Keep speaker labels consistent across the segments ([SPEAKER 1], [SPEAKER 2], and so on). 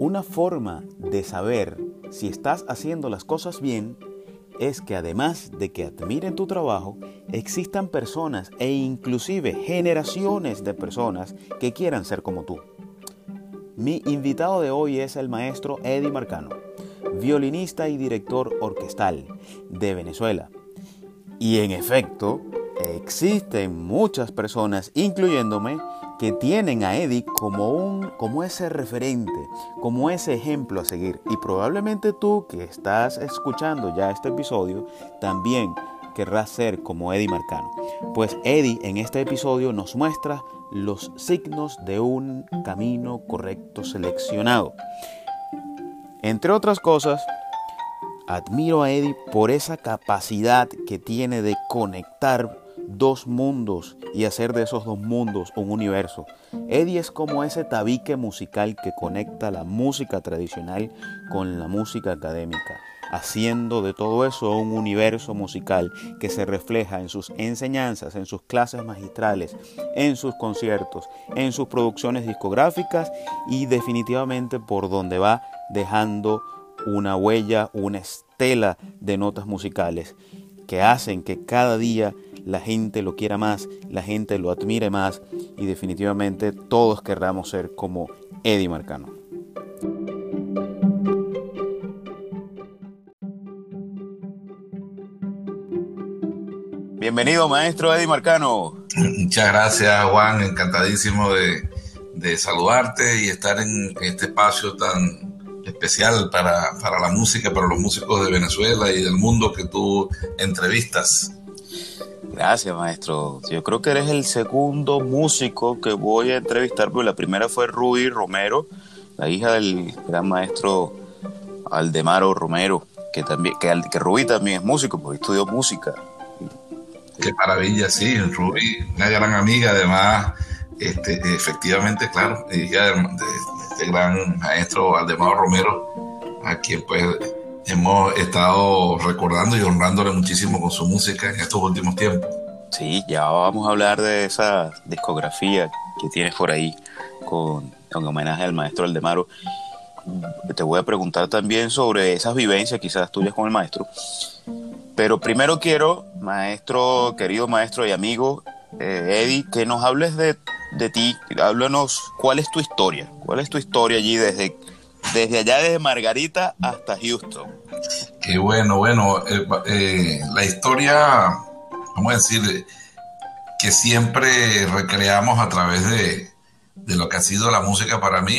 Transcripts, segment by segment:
[SPEAKER 1] Una forma de saber si estás haciendo las cosas bien es que además de que admiren tu trabajo, existan personas e inclusive generaciones de personas que quieran ser como tú. Mi invitado de hoy es el maestro Eddie Marcano, violinista y director orquestal de Venezuela. Y en efecto, existen muchas personas, incluyéndome, que tienen a Eddie como, un, como ese referente, como ese ejemplo a seguir. Y probablemente tú que estás escuchando ya este episodio, también querrás ser como Eddie Marcano. Pues Eddie en este episodio nos muestra los signos de un camino correcto seleccionado. Entre otras cosas, admiro a Eddie por esa capacidad que tiene de conectar dos mundos y hacer de esos dos mundos un universo. Eddie es como ese tabique musical que conecta la música tradicional con la música académica, haciendo de todo eso un universo musical que se refleja en sus enseñanzas, en sus clases magistrales, en sus conciertos, en sus producciones discográficas y definitivamente por donde va dejando una huella, una estela de notas musicales que hacen que cada día la gente lo quiera más, la gente lo admire más y definitivamente todos querramos ser como Eddie Marcano. Bienvenido, maestro Eddie Marcano.
[SPEAKER 2] Muchas gracias, Juan. Encantadísimo de, de saludarte y estar en este espacio tan especial para, para, la música, para los músicos de Venezuela y del mundo que tú entrevistas.
[SPEAKER 1] Gracias, maestro. Yo creo que eres el segundo músico que voy a entrevistar, porque la primera fue Ruby Romero, la hija del gran maestro Aldemaro Romero, que también, que, que Ruby también es músico, porque estudió música.
[SPEAKER 2] Qué maravilla, sí, Ruby, una gran amiga, además, este, efectivamente, claro, hija de, este gran maestro Aldemaro Romero, a quien pues hemos estado recordando y honrándole muchísimo con su música en estos últimos tiempos.
[SPEAKER 1] Sí, ya vamos a hablar de esa discografía que tienes por ahí con, con homenaje al maestro Aldemaro. Te voy a preguntar también sobre esas vivencias quizás tuyas con el maestro. Pero primero quiero, maestro, querido maestro y amigo eh, Eddie, que nos hables de, de ti. Háblanos cuál es tu historia. ¿Cuál es tu historia allí desde desde allá, desde Margarita hasta Houston.
[SPEAKER 2] Qué bueno, bueno, eh, eh, la historia, vamos a decir, que siempre recreamos a través de, de lo que ha sido la música para mí,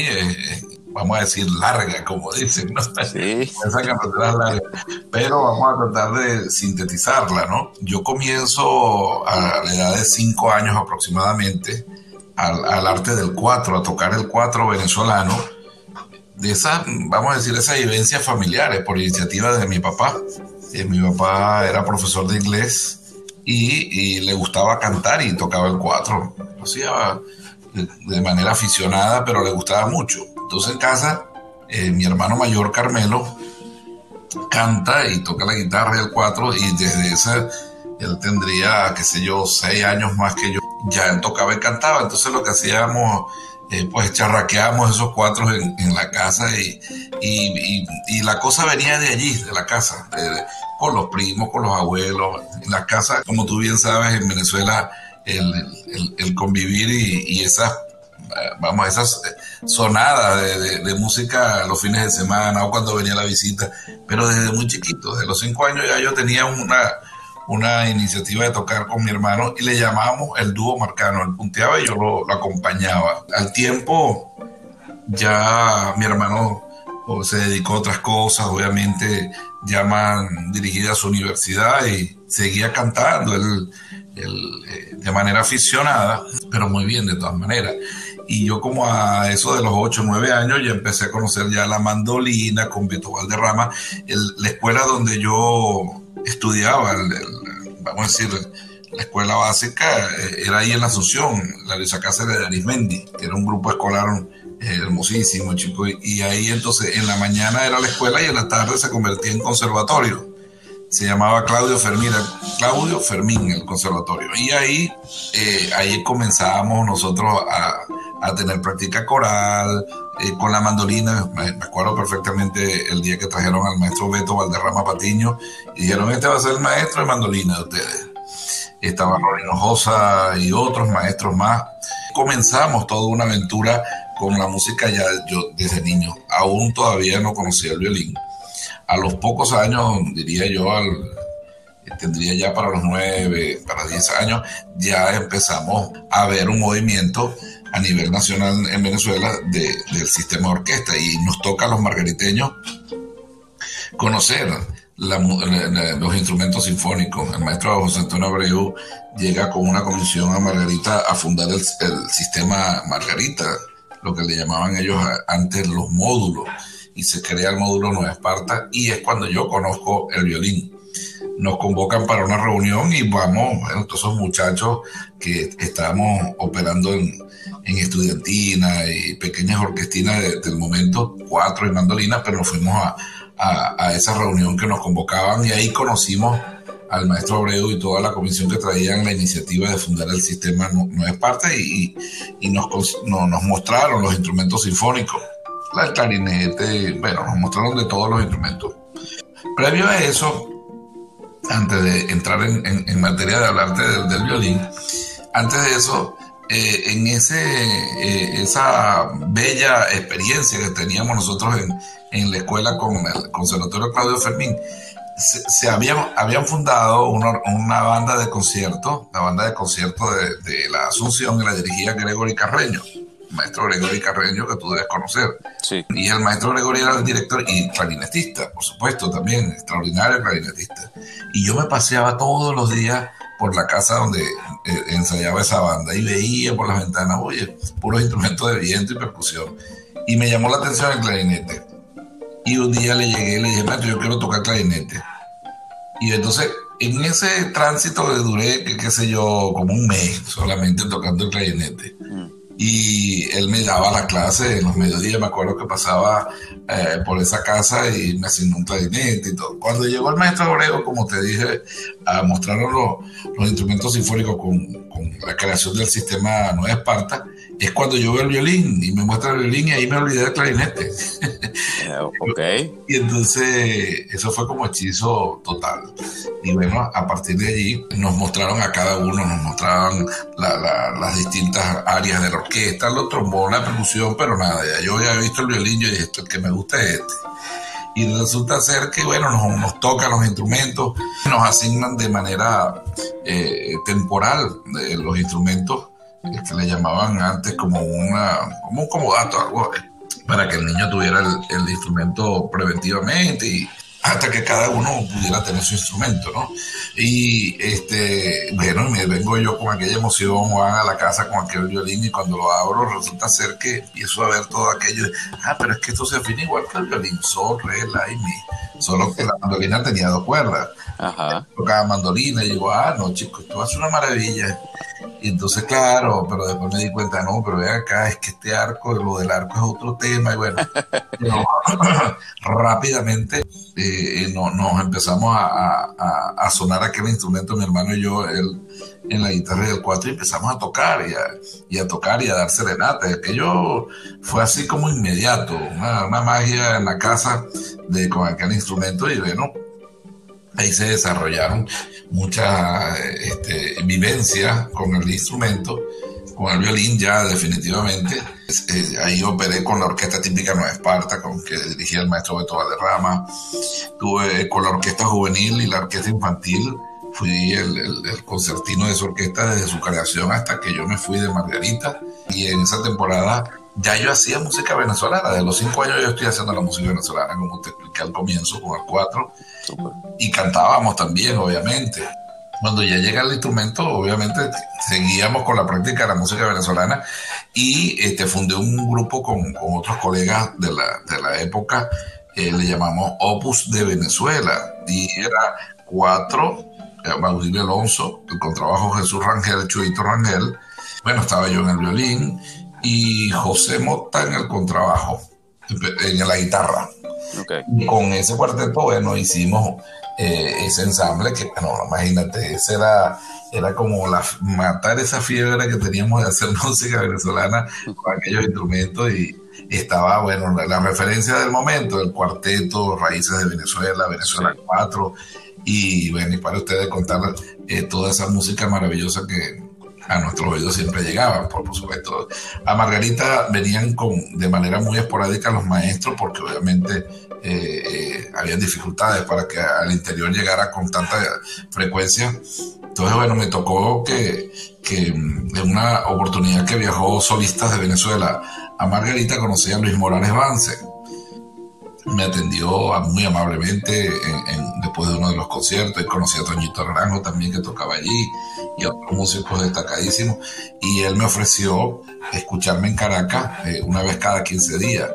[SPEAKER 2] vamos a decir larga, como dicen, ¿no? Sí. Esa larga. Pero vamos a tratar de sintetizarla, ¿no? Yo comienzo a la edad de cinco años aproximadamente al, al arte del cuatro, a tocar el cuatro venezolano de esas, vamos a decir, esas vivencias familiares por iniciativa de mi papá. Eh, mi papá era profesor de inglés y, le gustaba cantar y tocaba el cuatro. Lo hacía de, manera aficionada, pero le gustaba mucho. Entonces en casa, eh, mi hermano mayor Carmelo canta y toca la guitarra y el cuatro y desde ese, él tendría, qué sé yo, seis años más que yo, ya él tocaba y cantaba. Entonces lo que hacíamos eh, pues charraqueamos esos cuatro en, la casa y, y, la cosa venía de allí, de la casa, con los primos, con los abuelos. En la casa, como tú bien sabes, en Venezuela el, el, convivir y, esas, vamos, esas sonadas de, de, música los fines de semana o cuando venía la visita, pero desde muy chiquito, de los cinco años ya yo tenía una una iniciativa de tocar con mi hermano y le llamábamos el dúo marcano. Él punteaba y yo lo, acompañaba. Al tiempo, ya mi hermano se dedicó a otras cosas, obviamente ya más dirigida a su universidad y seguía cantando él, eh, de manera aficionada, pero muy bien de todas maneras. Y yo como a eso de los 8 o 9 años ya empecé a conocer ya la mandolina con Beto Valderrama, la escuela donde yo estudiaba, vamos a decir, la escuela básica eh, era ahí en la Asunción, la Luisa Cáceres de Arismendi, que era un grupo escolar eh, hermosísimo, chico. Y ahí entonces en la mañana era la escuela y en la tarde se convertía en conservatorio. Se llamaba Claudio Fermín, Claudio Fermín el conservatorio. Y ahí, eh, ahí comenzábamos nosotros a, a tener práctica coral, eh, con la mandolina. Me, acuerdo perfectamente el día que trajeron al maestro Beto Valderrama Patiño y dijeron, este va a ser el maestro de mandolina de ustedes. Estaba Rolino Josa y otros maestros más. Comenzamos toda una aventura con la música ya yo desde niño. Aún todavía no conocía el violín. A los pocos años, diría yo, al, tendría ya para los nueve, para diez años, ya empezamos a ver un movimiento a nivel nacional en Venezuela del sistema de orquesta y nos toca a los margariteños conocer los instrumentos sinfónicos. El maestro José Antonio Abreu llega con una comisión a Margarita a fundar el, el sistema Margarita, lo que le llamaban ellos antes los módulos, y se crea el módulo Nueva Esparta y es cuando yo conozco el violín. Nos convocan para una reunión y vamos, bueno, todos esos muchachos que estábamos operando en, en estudiantina y pequeñas orquestinas del momento, cuatro y mandolinas, pero nos fuimos a, a, esa reunión que nos convocaban y ahí conocimos al maestro Abreu y toda la comisión que traían la iniciativa de fundar el sistema no, es parte y, y nos, nos mostraron los instrumentos sinfónicos, el clarinete, bueno, nos mostraron de todos los instrumentos. Previo a eso, antes de entrar en, materia de hablarte del, violín, antes de eso, eh, en ese, eh, esa bella experiencia que teníamos nosotros en, la escuela con el Conservatorio Claudio Fermín, se, habían, habían fundado una, banda de conciertos, la banda de conciertos de, de la Asunción, que la dirigía Gregory Carreño maestro Gregory Carreño, que tú debes conocer.
[SPEAKER 1] Sí.
[SPEAKER 2] Y el maestro Gregory era el director y clarinetista, por supuesto, también, extraordinario clarinetista. Y yo me paseaba todos los días por la casa donde eh, ensayaba esa banda y veía por las ventanas, oye, puros instrumentos de viento y percusión. Y me llamó la atención el clarinete. Y un día le llegué y le dije, maestro, yo quiero tocar clarinete. Y entonces, en ese tránsito que duré, qué sé yo, como un mes solamente tocando el clarinete. Mm y él me daba la clase en los mediodías, me acuerdo que pasaba eh, por esa casa y me asignó un clarinete y todo. Cuando llegó el maestro Abreu, como te dije, a mostrarnos los, los instrumentos sinfónicos con, con, la creación del sistema Nueva Esparta, es cuando yo veo el violín y me muestra el violín y ahí me olvidé del clarinete.
[SPEAKER 1] ok.
[SPEAKER 2] y entonces eso fue como hechizo total. Y bueno, a partir de allí nos mostraron a cada uno, nos mostraban las distintas áreas de la orquesta, los trombones, la percusión, pero nada, ya yo había visto el violín, yo dije, esto el que me gusta es este y resulta ser que, bueno, nos, nos tocan los instrumentos, nos asignan de manera eh, temporal eh, los instrumentos que le llamaban antes como, una, como un comodato, algo para que el niño tuviera el, instrumento preventivamente y hasta que cada uno pudiera tener su instrumento, ¿no? Y este, bueno, me vengo yo con aquella emoción, Juan, a la casa con aquel violín y cuando lo abro resulta ser que empiezo a ver todo aquello. Ah, pero es que esto se afina igual que el violín, sol, re, la y mi. Solo que la mandolina tenía dos cuerdas.
[SPEAKER 1] Ajá.
[SPEAKER 2] Tocaba mandolina y digo, ah, no, chicos, esto ser una maravilla. Y entonces, claro, pero después me di cuenta, no, pero ve acá, es que este arco, lo del arco es otro tema, y bueno, rápidamente eh, no, nos empezamos a, sonar aquel instrumento, mi hermano y yo, él en la guitarra del cuatro, y empezamos a tocar, y a, tocar y a dar serenata. Aquello fue así como inmediato, una, magia en la casa de, con aquel instrumento, y bueno, ahí se desarrollaron mucha este, vivencia con el instrumento, con el violín ya definitivamente. Eh, ahí operé con la orquesta típica Nueva Esparta, con que dirigía el maestro Beto Valderrama. Tuve con la orquesta juvenil y la orquesta infantil. Fui el, el, concertino de su orquesta desde su creación hasta que yo me fui de Margarita. Y en esa temporada ya yo hacía música venezolana. De los cinco años yo estoy haciendo la música venezolana, como te expliqué al comienzo, con el cuatro. Y cantábamos también, obviamente. Cuando ya llega el instrumento, obviamente seguíamos con la práctica de la música venezolana y este, fundé un grupo con, con otros colegas de la, de la época, eh, le llamamos Opus de Venezuela. Y era cuatro, eh, Alonso, el contrabajo Jesús Rangel, Chuito Rangel. Bueno, estaba yo en el violín y José Mota en el contrabajo, en la guitarra. Con ese cuarteto, bueno, hicimos eh, ese ensamble que, bueno, imagínate, ese era era como la, matar esa fiebre que teníamos de hacer música venezolana con aquellos instrumentos y estaba, bueno, la, referencia del momento, el cuarteto, Raíces de Venezuela, Venezuela 4, y bueno, y para ustedes contar eh, toda esa música maravillosa que a nuestros oídos siempre llegaba, por, supuesto. A Margarita venían con, de manera muy esporádica los maestros, porque obviamente eh, eh, habían dificultades para que al interior llegara con tanta frecuencia. Entonces, bueno, me tocó que, que en una oportunidad que viajó solistas de Venezuela a Margarita conocí a Luis Morales Vance. Me atendió muy amablemente después de uno de los conciertos y conocí a Toñito Naranjo también que tocaba allí y a otros músicos destacadísimos. Y él me ofreció escucharme en Caracas eh, una vez cada 15 días.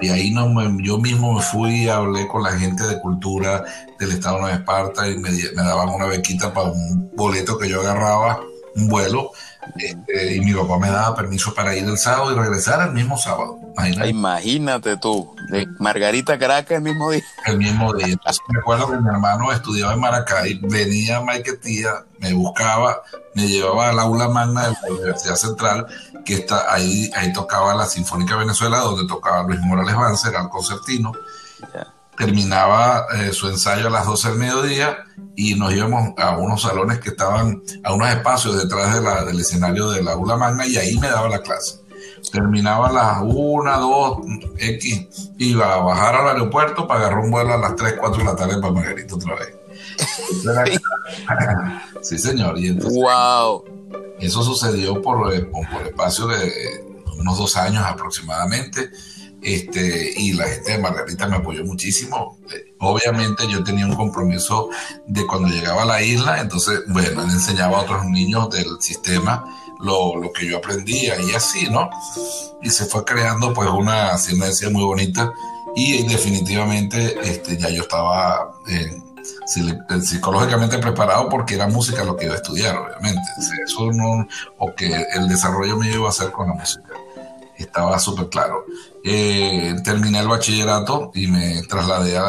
[SPEAKER 2] Y, ahí no yo mismo me fui, hablé con la gente de cultura del Estado de Nueva Esparta y me, me daban una bequita para un boleto que yo agarraba, un vuelo, este, y mi papá me daba permiso para ir el sábado y regresar el mismo sábado.
[SPEAKER 1] Imagínate, tú, de Margarita Caracas el mismo día.
[SPEAKER 2] El mismo día. Entonces me acuerdo que mi hermano estudiaba en Maracay, venía a Maiquetía, me buscaba, me llevaba al aula magna de la Universidad Central, que está ahí, ahí tocaba la Sinfónica Venezuela, donde tocaba Luis Morales Banzer, el concertino terminaba eh, su ensayo a las 12 del mediodía y nos íbamos a unos salones que estaban, a unos espacios detrás de la, del escenario de la aula magna y ahí me daba la clase. Terminaba a las 1, 2, X, iba a bajar al aeropuerto para agarrar un vuelo a las 3, 4 de la tarde para Margarita otra vez. sí, señor. Y entonces,
[SPEAKER 1] wow.
[SPEAKER 2] Eso sucedió por, eh, por, por espacio de unos dos años aproximadamente este, y la gente de Margarita me apoyó muchísimo. Obviamente yo tenía un compromiso de cuando llegaba a la isla, entonces, bueno, él enseñaba a otros niños del sistema lo, lo que yo aprendía y así, ¿no? Y se fue creando pues una sinergia muy bonita y definitivamente este, ya yo estaba eh, psicológicamente preparado porque era música lo que iba a estudiar, obviamente. Eso no, o que el desarrollo me iba a hacer con la música estaba súper claro. Eh, terminé el bachillerato y me trasladé a,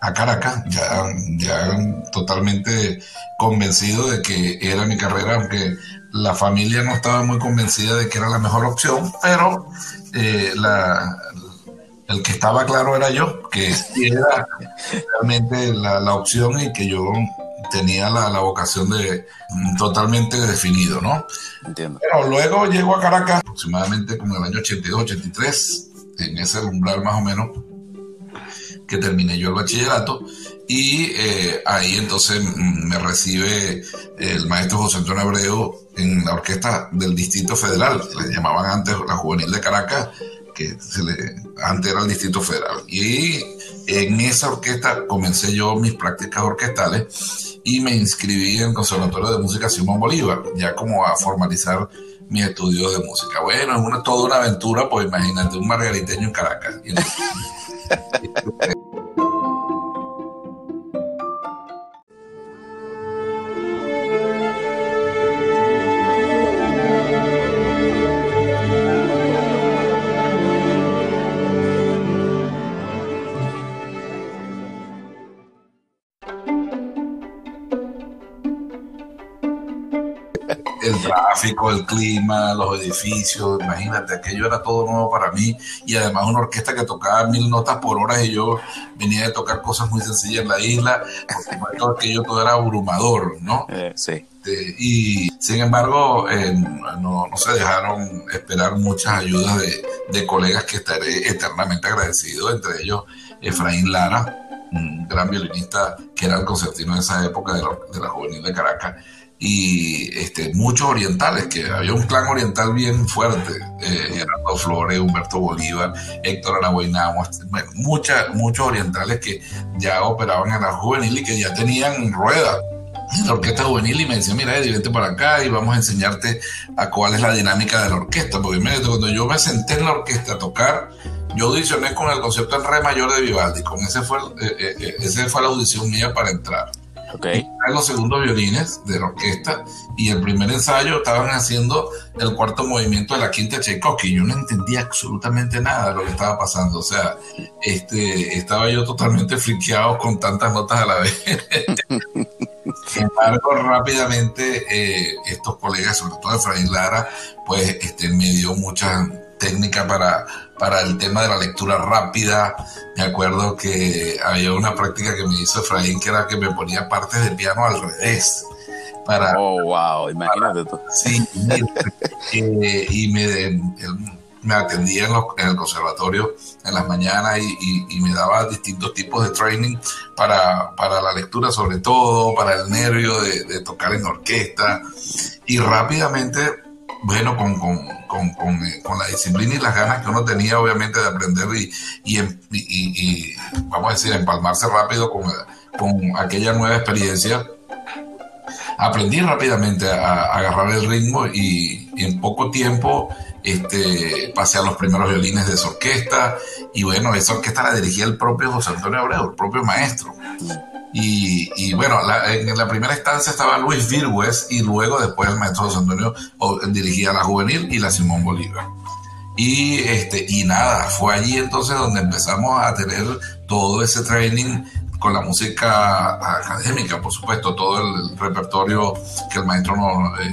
[SPEAKER 2] a, Caracas, ya, ya totalmente convencido de que era mi carrera, aunque la familia no estaba muy convencida de que era la mejor opción, pero eh, la, el que estaba claro era yo, que era realmente la, la opción y que yo tenía la, la, vocación de mm, totalmente definido, ¿no? Entiendo. Pero luego llego a Caracas, aproximadamente como en el año 82, 83, en ese umbral más o menos, que terminé yo el bachillerato, y eh, ahí entonces mm, me recibe el maestro José Antonio Abreu en la orquesta del Distrito Federal, le llamaban antes la Juvenil de Caracas, que se le, antes era el Distrito Federal. Y en esa orquesta comencé yo mis prácticas orquestales y me inscribí en el Conservatorio de Música Simón Bolívar, ya como a formalizar mis estudios de música. Bueno, es una, toda una aventura, pues imagínate, un margariteño en Caracas. el clima, los edificios, imagínate, aquello era todo nuevo para mí y además una orquesta que tocaba mil notas por hora y yo venía de tocar cosas muy sencillas en la isla, porque todo aquello todo era abrumador, ¿no?
[SPEAKER 1] Eh, sí.
[SPEAKER 2] Este, y sin embargo, eh, no, se dejaron esperar muchas ayudas de, colegas que estaré eternamente agradecido, entre ellos Efraín Lara, un gran violinista que era el concertino de esa época de la, de la Juvenil de Caracas, y este, muchos orientales, que había un clan oriental bien fuerte, eh, Flores, Humberto Bolívar, Héctor Araguainamo, bueno, muchos orientales que ya operaban en la juvenil y que ya tenían rueda en la orquesta juvenil y me decían, mira, Eddie, vente para acá y vamos a enseñarte a cuál es la dinámica de la orquesta, porque cuando yo me senté en la orquesta a tocar, yo audicioné con el concepto en re mayor de Vivaldi, con ese fue, eh, eh, eh, ese fue la audición mía para entrar Okay. los segundos violines de la orquesta y el primer ensayo estaban haciendo el cuarto movimiento de la quinta Tchaikovsky. Yo no entendía absolutamente nada de lo que estaba pasando. O sea, este, estaba yo totalmente friqueado con tantas notas a la vez. Sin embargo, rápidamente eh, estos colegas, sobre todo Efraín Lara, pues este, me dio mucha técnica para, para el tema de la lectura rápida. Me acuerdo que había una práctica que me hizo Efraín que era que me ponía partes de piano al revés. Para,
[SPEAKER 1] oh, wow, imagínate tú.
[SPEAKER 2] Sí, eh, y me, me atendía en, el conservatorio en las mañanas y, me daba distintos tipos de training para, para, la lectura, sobre todo, para el nervio de, tocar en orquesta. Y rápidamente, bueno, con, con, con, eh, con, la disciplina y las ganas que uno tenía, obviamente, de aprender y, y vamos a decir, empalmarse rápido con, con aquella nueva experiencia aprendí rápidamente a, agarrar el ritmo y, en poco tiempo este, pasé a los primeros violines de esa orquesta y bueno, esa orquesta la dirigía el propio José Antonio Abreu, el propio maestro. Y, bueno, en la primera instancia estaba Luis Virgües y luego después el maestro José Antonio dirigía la juvenil y la Simón Bolívar. Y, este, y nada, fue allí entonces donde empezamos a tener todo ese training con la música académica, por supuesto, todo el repertorio que el maestro nos, eh,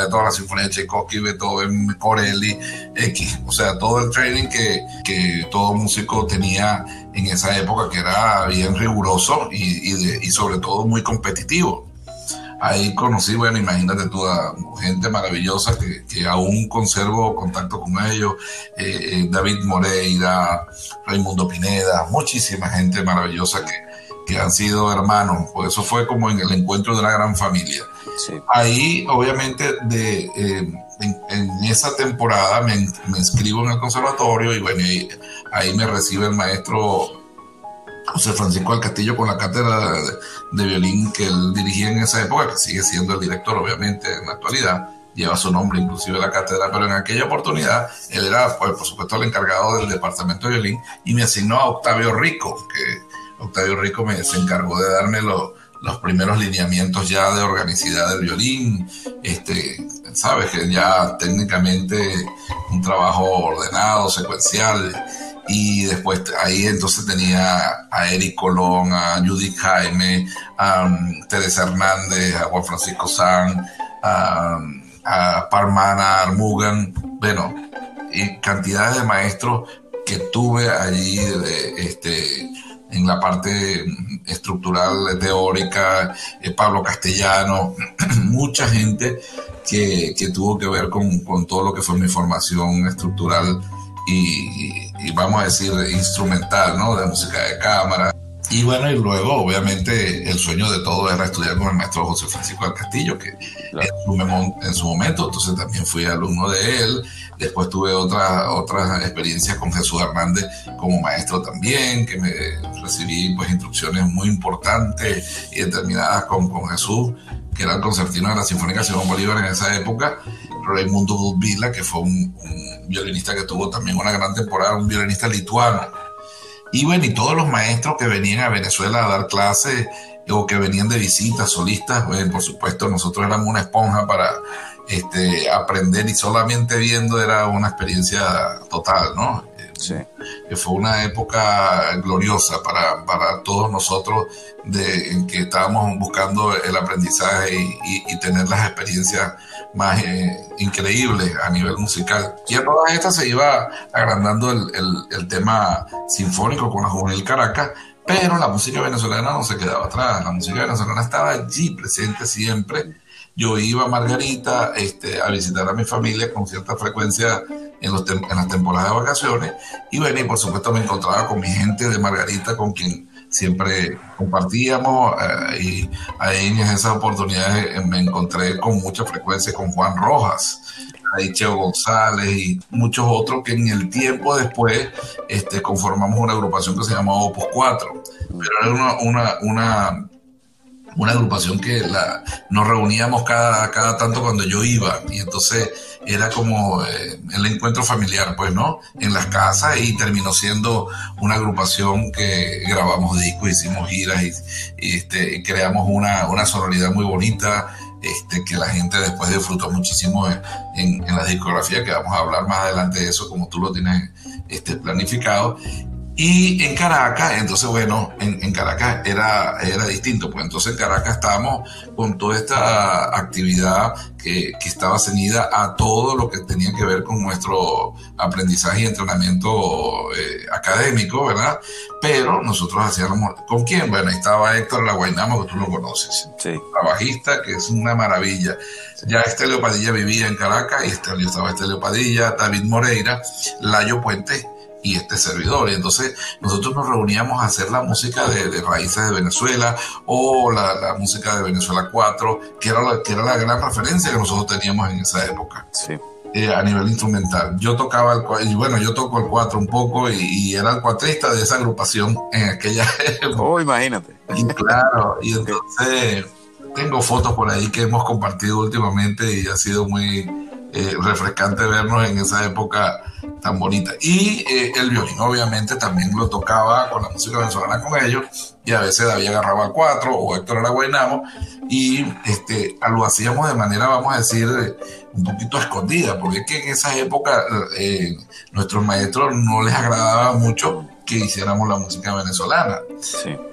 [SPEAKER 2] de toda la sinfonía de Tchaikovsky, Beethoven, Corelli, X, o sea, todo el training que, que todo músico tenía en esa época, que era bien riguroso y, y, y sobre todo muy competitivo ahí conocí, bueno, imagínate tú, a gente maravillosa que, que aún conservo contacto con ellos, eh, eh, David Moreira, Raimundo Pineda, muchísima gente maravillosa que, que han sido hermanos, por eso fue como en el encuentro de una gran familia. Ahí, obviamente, de, eh, en, esa temporada me, me, inscribo en el conservatorio y bueno, ahí, ahí me recibe el maestro José Francisco del Castillo con la cátedra de, violín que él dirigía en esa época, que sigue siendo el director obviamente en la actualidad, lleva su nombre inclusive la cátedra, pero en aquella oportunidad él era, pues, por supuesto, el encargado del departamento de violín y me asignó a Octavio Rico, que Octavio Rico me, se encargó de darme los primeros lineamientos ya de organicidad del violín, este, sabes que ya técnicamente un trabajo ordenado, secuencial, y después ahí entonces tenía a Eric Colón, a Judith Jaime, a um, Teresa Hernández, a Juan Francisco San, a, a Parmana Armugan, bueno, y cantidades de maestros que tuve allí este, en la parte estructural, teórica, eh, Pablo Castellano, mucha gente que, que, tuvo que ver con, con todo lo que fue mi formación estructural y, vamos a decir instrumental, ¿no? De música de cámara. Y bueno, y luego obviamente el sueño de todo era estudiar con el maestro José Francisco del Castillo, que en, su, momento, entonces también fui alumno de él. Después tuve otras otras experiencias con Jesús Hernández como maestro también, que me recibí pues instrucciones muy importantes y determinadas con, con Jesús, que era el concertino de la Sinfónica Simón Bolívar en esa época. Raimundo Budvila, que fue un, violinista que tuvo también una gran temporada, un violinista lituano. Y bueno, y todos los maestros que venían a Venezuela a dar clases o que venían de visitas, solistas, bueno, por supuesto, nosotros éramos una esponja para este, aprender y solamente viendo era una experiencia total, ¿no? Sí. Que fue una época gloriosa para, para todos nosotros de, en que estábamos buscando el aprendizaje y, y tener las experiencias más eh, increíbles a nivel musical. Y a todas estas se iba agrandando el, el, tema sinfónico con la Juvenil Caracas, pero la música venezolana no se quedaba atrás, la música venezolana estaba allí presente siempre. Yo iba a Margarita este, a visitar a mi familia con cierta frecuencia en, los en las temporadas de vacaciones y y por supuesto me encontraba con mi gente de Margarita con quien siempre compartíamos eh, y ahí en esas oportunidades eh, me encontré con mucha frecuencia con Juan Rojas, ahí Cheo González y muchos otros que en el tiempo después este, conformamos una agrupación que se llamaba Opus 4, pero era una, una, una una agrupación que la, nos reuníamos cada, cada tanto cuando yo iba y entonces era como eh, el encuentro familiar, pues, ¿no? En las casas y terminó siendo una agrupación que grabamos discos, hicimos giras y, este, creamos una, una sonoridad muy bonita. Este, que la gente después disfrutó muchísimo en, en, la discografía, que vamos a hablar más adelante de eso, como tú lo tienes este, planificado. Y en Caracas, entonces bueno, en, Caracas era, era distinto, pues entonces en Caracas estábamos con toda esta actividad que, que, estaba ceñida a todo lo que tenía que ver con nuestro aprendizaje y entrenamiento eh, académico, ¿verdad? Pero nosotros hacíamos, ¿con quién? Bueno, ahí estaba Héctor La Guaynamo, que tú lo conoces, sí. bajista, que es una maravilla. Ya Estelio Padilla vivía en Caracas y Estelio estaba Estelio Padilla, David Moreira, Layo Puente y este servidor. Y entonces nosotros nos reuníamos a hacer la música de, raíces de Venezuela o la, música de Venezuela 4, que era, la, que era la gran referencia que nosotros teníamos en esa época. Eh, a nivel instrumental. Yo tocaba el y bueno, yo toco el 4 un poco y, era el cuatrista de esa agrupación en aquella
[SPEAKER 1] época. Oh, imagínate.
[SPEAKER 2] Y claro, y entonces tengo fotos por ahí que hemos compartido últimamente y ha sido muy eh, refrescante vernos en esa época tan bonita. Y eh, el violín obviamente también lo tocaba con la música venezolana con ellos y a veces David agarraba cuatro o Héctor era y este, lo hacíamos de manera, vamos a decir, un poquito escondida, porque es que en esa época eh, nuestros maestros no les agradaba mucho que hiciéramos la música venezolana.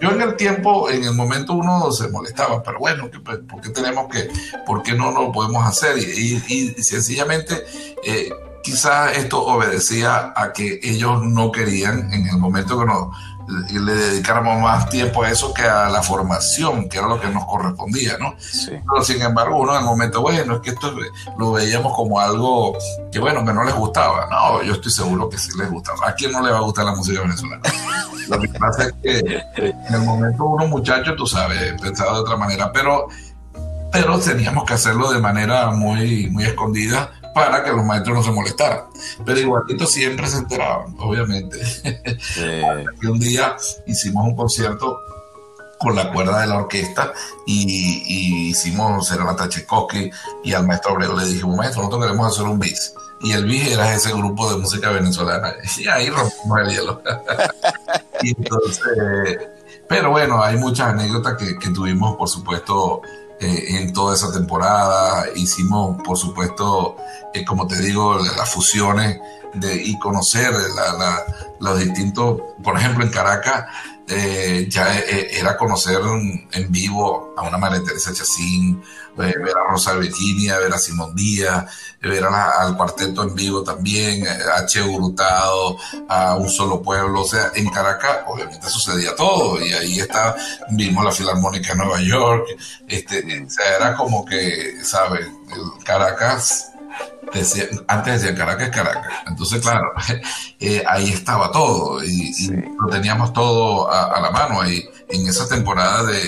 [SPEAKER 2] Yo en el tiempo, en el momento uno se molestaba, pero bueno, ¿por qué tenemos que, por qué no lo podemos hacer? Y, y sencillamente eh, quizás esto obedecía a que ellos no querían en el momento que nos le dedicáramos más tiempo a eso que a la formación, que era lo que nos correspondía, ¿no? Pero sin embargo, uno en el momento, bueno, es que esto lo veíamos como algo que, bueno, que no les gustaba. No, yo estoy seguro que sí les gustaba. ¿A quién no le va a gustar la música venezolana? lo que pasa es que en el momento uno, muchacho, tú sabes, pensaba de otra manera, pero, pero teníamos que hacerlo de manera muy, muy escondida para que los maestros no se molestaran. Pero igualito siempre se enteraban, obviamente. y un día hicimos un concierto con la cuerda de la orquesta y, hicimos Serenata Tchaikovsky y al maestro Abreu le dijimos, maestro, nosotros queremos hacer un bis. Y el bis era ese grupo de música venezolana. Y ahí rompimos el hielo. y entonces, pero bueno, hay muchas anécdotas que, que tuvimos, por supuesto, eh, en toda esa temporada. Hicimos, por supuesto, eh, como te digo, las fusiones de, y conocer los distintos, por ejemplo, en Caracas. Eh, ya era conocer en vivo a una María Teresa Chacín, ver a Rosa Virginia, ver a Simón Díaz, ver al cuarteto en vivo también, H. Hurtado, a Un Solo Pueblo, o sea, en Caracas obviamente sucedía todo y ahí está, vimos la Filarmónica de Nueva York, este, o sea, era como que, ¿sabes? Caracas antes decían Caracas, Caracas. Entonces, claro, eh, ahí estaba todo y, lo teníamos todo a, la mano. Ahí, en esa temporada de,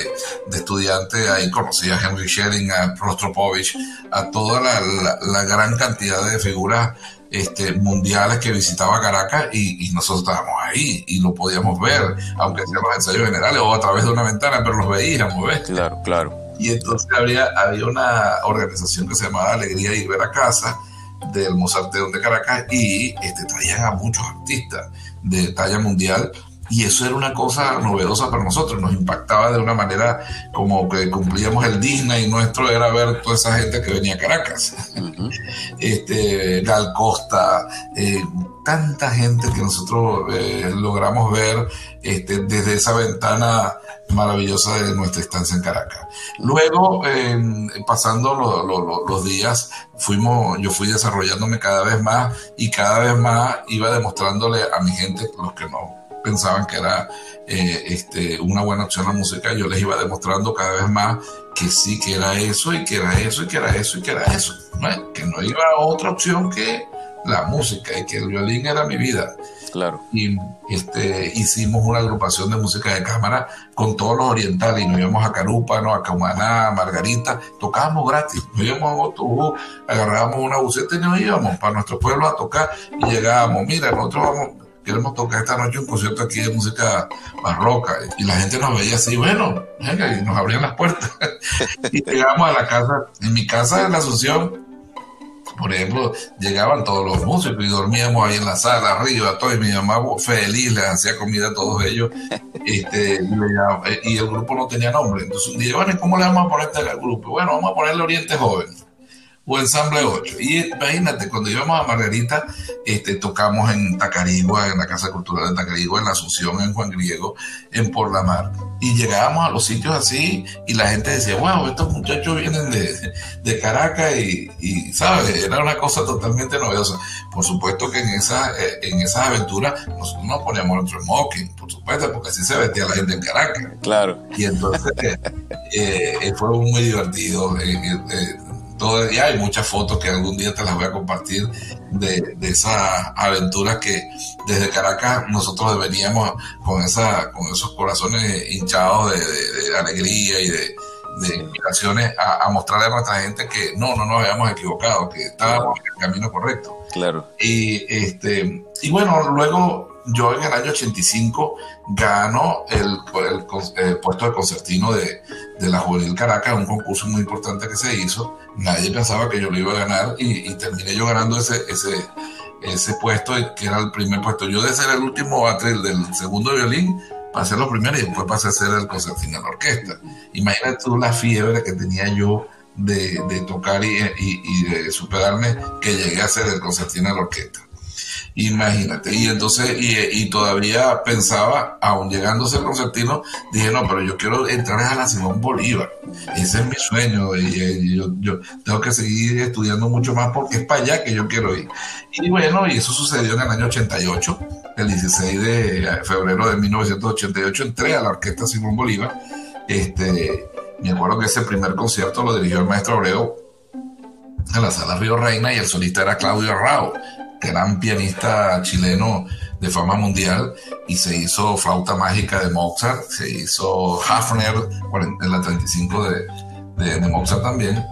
[SPEAKER 2] de estudiante, ahí conocí a Henry Schering, a Rostropovich, a toda la, gran cantidad de figuras este, mundiales que visitaba Caracas y, nosotros estábamos ahí y lo podíamos ver, aunque sean los ensayos generales o a través de una ventana, pero los veíamos, ¿ves?
[SPEAKER 1] Claro, claro.
[SPEAKER 2] Y entonces había, había una organización que se llamaba Alegría y Ver a Casa, del Mozarteón de Caracas y este, traían a muchos artistas de talla mundial y eso era una cosa novedosa para nosotros, nos impactaba de una manera como que cumplíamos el Disney nuestro era ver toda esa gente que venía a Caracas. este, Gal Costa, eh, tanta gente que nosotros eh, logramos ver este, desde esa ventana maravillosa de nuestra estancia en Caracas. Luego, pasando los días, fuimos, yo fui desarrollándome cada vez más y cada vez más iba demostrándole a mi gente, los que no pensaban que era eh, este, una buena opción la música, yo les iba demostrando cada vez más que sí, que era eso y que era eso y que era eso y que era eso, que no iba a otra opción que la música y que el violín era mi vida.
[SPEAKER 1] Claro.
[SPEAKER 2] Y este, hicimos una agrupación de música de cámara con todos los orientales y nos íbamos a Carúpano, a Caumaná, a Margarita, tocábamos gratis, nos íbamos a autobús, agarrábamos una buceta y nos íbamos para nuestro pueblo a tocar y llegábamos, mira, nosotros vamos, queremos tocar esta noche un concierto aquí de música barroca. Y la gente nos veía así, bueno, venga, y nos abrían las puertas. y llegamos a la casa, en mi casa en la Asunción, por ejemplo, llegaban todos los músicos y dormíamos ahí en la sala arriba, todo, y mi mamá feliz les hacía comida a todos ellos, este, y, el grupo no tenía nombre. Entonces un día, bueno, ¿cómo le vamos a poner al grupo? Bueno, vamos a ponerle Oriente Joven o Ensamble 8. Y imagínate, cuando íbamos a Margarita, este, tocamos en Tacarigua, en la Casa Cultural de Tacarigua, en la Asunción, en Juan Griego, en Por la Mar. Y llegábamos a los sitios así y la gente decía, wow, estos muchachos vienen de, de Caracas y, y, ¿sabes? Era una cosa totalmente novedosa. Por supuesto que en, esa, eh, en esas aventuras nosotros nos poníamos nuestro smoking, por supuesto, porque así se vestía la gente en Caracas.
[SPEAKER 1] Claro.
[SPEAKER 2] Y entonces eh, eh, fue muy divertido y hay muchas fotos que algún día te las voy a compartir de, de esas aventuras que desde Caracas nosotros veníamos con, esa, con esos corazones hinchados de, alegría y de, de invitaciones a, mostrarle a nuestra gente que no, no nos habíamos equivocado, que estábamos en el camino correcto.
[SPEAKER 1] Claro.
[SPEAKER 2] Y, este, y bueno, luego yo en el año 85 gano el, el, puesto de concertino de, de, la Juvenil Caracas, un concurso muy importante que se hizo. Nadie pensaba que yo lo iba a ganar y, terminé yo ganando ese, ese, ese puesto, que era el primer puesto. Yo de ser el último bate del segundo violín, pasé los primeros y después pasé a ser el concertino de la orquesta. Imagínate tú la fiebre que tenía yo de, de tocar y, y, y, de superarme que llegué a ser el concertino de la orquesta. Imagínate. Y entonces, y, todavía pensaba, aún llegando a ser concertino, dije, no, pero yo quiero entrar a la Simón Bolívar. Ese es mi sueño. Y, yo, yo, tengo que seguir estudiando mucho más porque es para allá que yo quiero ir. Y bueno, y eso sucedió en el año 88. El 16 de febrero de 1988 entré a la Orquesta Simón Bolívar. Este, me acuerdo que ese primer concierto lo dirigió el maestro Abreu en la sala Río Reina y el solista era Claudio Arrao gran pianista chileno de fama mundial y se hizo Flauta Mágica de Mozart, se hizo Hafner en la 35 de, de, Mozart también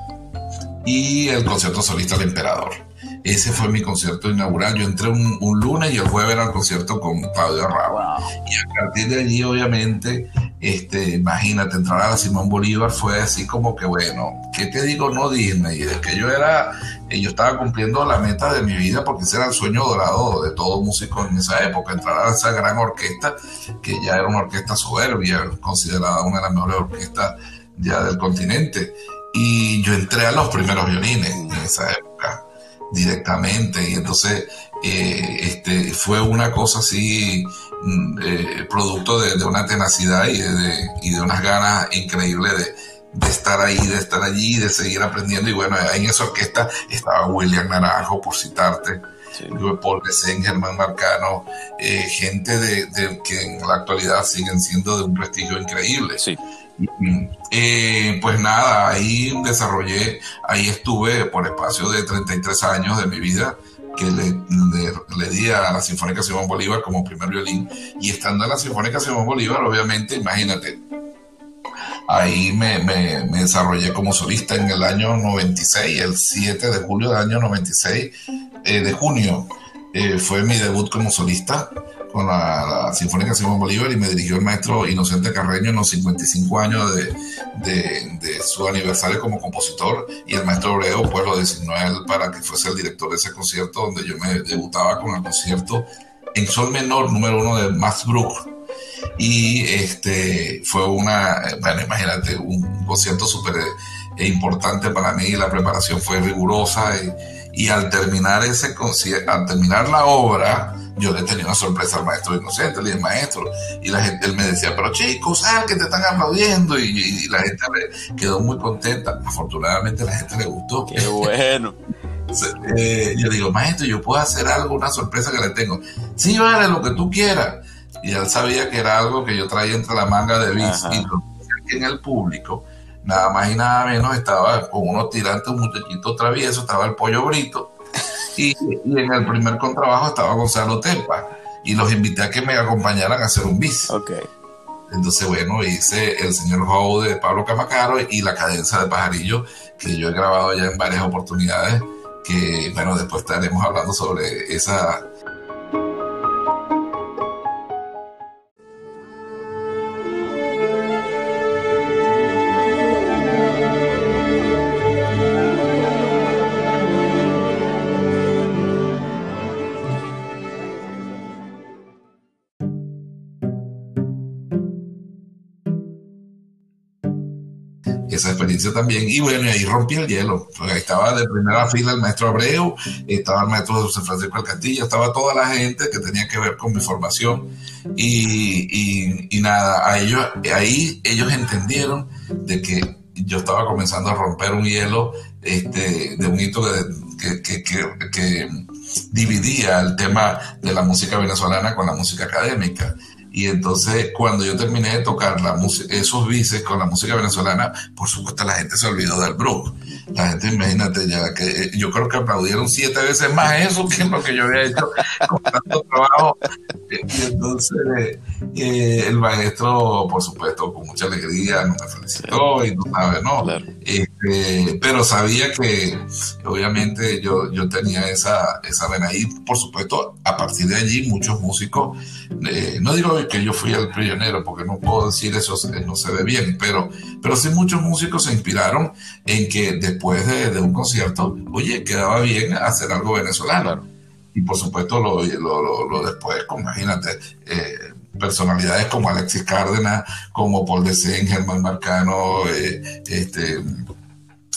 [SPEAKER 2] y el concierto solista del Emperador. Ese fue mi concierto inaugural. Yo entré un, lunes y el jueves era el concierto con Claudio Rabo. Y a partir de allí, obviamente, este, imagínate, entrar a la Simón Bolívar fue así como que, bueno, ¿qué te digo? No Disney, es que yo era, yo estaba cumpliendo la meta de mi vida porque ese era el sueño dorado de todo músico en esa época, entrar a esa gran orquesta, que ya era una orquesta soberbia, considerada una de las mejores orquestas ya del continente. Y yo entré a los primeros violines en esa época directamente y entonces eh, este, fue una cosa así Mm, eh, producto de, una tenacidad y de, y de, unas ganas increíbles de, estar ahí, de estar allí, de seguir aprendiendo. Y bueno, en esa orquesta estaba William Naranjo, por citarte, Paul Desen, Germán Marcano, eh, gente de, que en la actualidad siguen siendo de un prestigio increíble.
[SPEAKER 1] Sí.
[SPEAKER 2] Eh, pues nada, ahí desarrollé, ahí estuve por espacio de 33 años de mi vida que le, le, di a la Sinfónica Simón Bolívar como primer violín. Y estando en la Sinfónica Simón Bolívar, obviamente, imagínate, ahí me, desarrollé como solista en el año 96, el 7 de julio del año 96, eh, de junio, eh, fue mi debut como solista con la, Sinfónica Simón Bolívar y me dirigió el maestro Inocente Carreño en los 55 años de, de, su aniversario como compositor y el maestro Obreo pues lo designó para que fuese el director de ese concierto donde yo me debutaba con el concierto en sol menor número uno de Max Brook y este fue una, bueno imagínate, un concierto súper eh, importante para mí, la preparación fue rigurosa y, y al terminar ese al terminar la obra, yo le tenía una sorpresa al maestro inocente, le dije, maestro, y la gente, él me decía, pero chicos, ah, que te están aplaudiendo, y, la gente quedó muy contenta. Afortunadamente la gente le gustó.
[SPEAKER 1] Qué bueno.
[SPEAKER 2] Eh, yo digo, maestro, yo puedo hacer algo, una sorpresa que le tengo. Sí, vale, lo que tú quieras. Y él sabía que era algo que yo traía entre la manga de bis y en el público, nada más y nada menos, estaba con unos tirantes, un muchachito travieso, estaba el pollo brito y, en el primer contrabajo estaba Gonzalo Tepa y los invité a que me acompañaran a hacer un bis.
[SPEAKER 1] Okay.
[SPEAKER 2] Entonces, bueno, hice El Señor How de Pablo Camacaro y La Cadenza de Pajarillo, que yo he grabado ya en varias oportunidades, que, bueno, después estaremos hablando sobre esa también. Y bueno, y ahí rompí el hielo. Ahí estaba de primera fila el maestro Abreu, estaba el maestro José Francisco del Castillo, estaba toda la gente que tenía que ver con mi formación. Y, y, nada, a ellos, ahí ellos entendieron de que yo estaba comenzando a romper un hielo este, de un hito que, que, que, que dividía el tema de la música venezolana con la música académica. Y entonces, cuando yo terminé de tocar la esos bices con la música venezolana, por supuesto la gente se olvidó del blues. La gente, imagínate ya, que eh, yo creo que aplaudieron siete veces más eso que lo que yo había hecho con tanto trabajo. Y entonces, eh, el maestro, por supuesto, con mucha alegría, me felicitó y no sabe, ¿no? Este, pero sabía que, obviamente, yo, yo tenía esa, esa vena. Y, por supuesto, a partir de allí, muchos músicos, eh, no digo que yo fui el pionero, porque no puedo decir eso, no se ve bien, pero, pero sí muchos músicos se inspiraron en que después de, un concierto, oye, quedaba bien hacer algo venezolano. Y por supuesto, lo, lo, después, imagínate, eh, personalidades como Alexis Cárdenas, como Paul Decen, Germán Marcano, eh, este,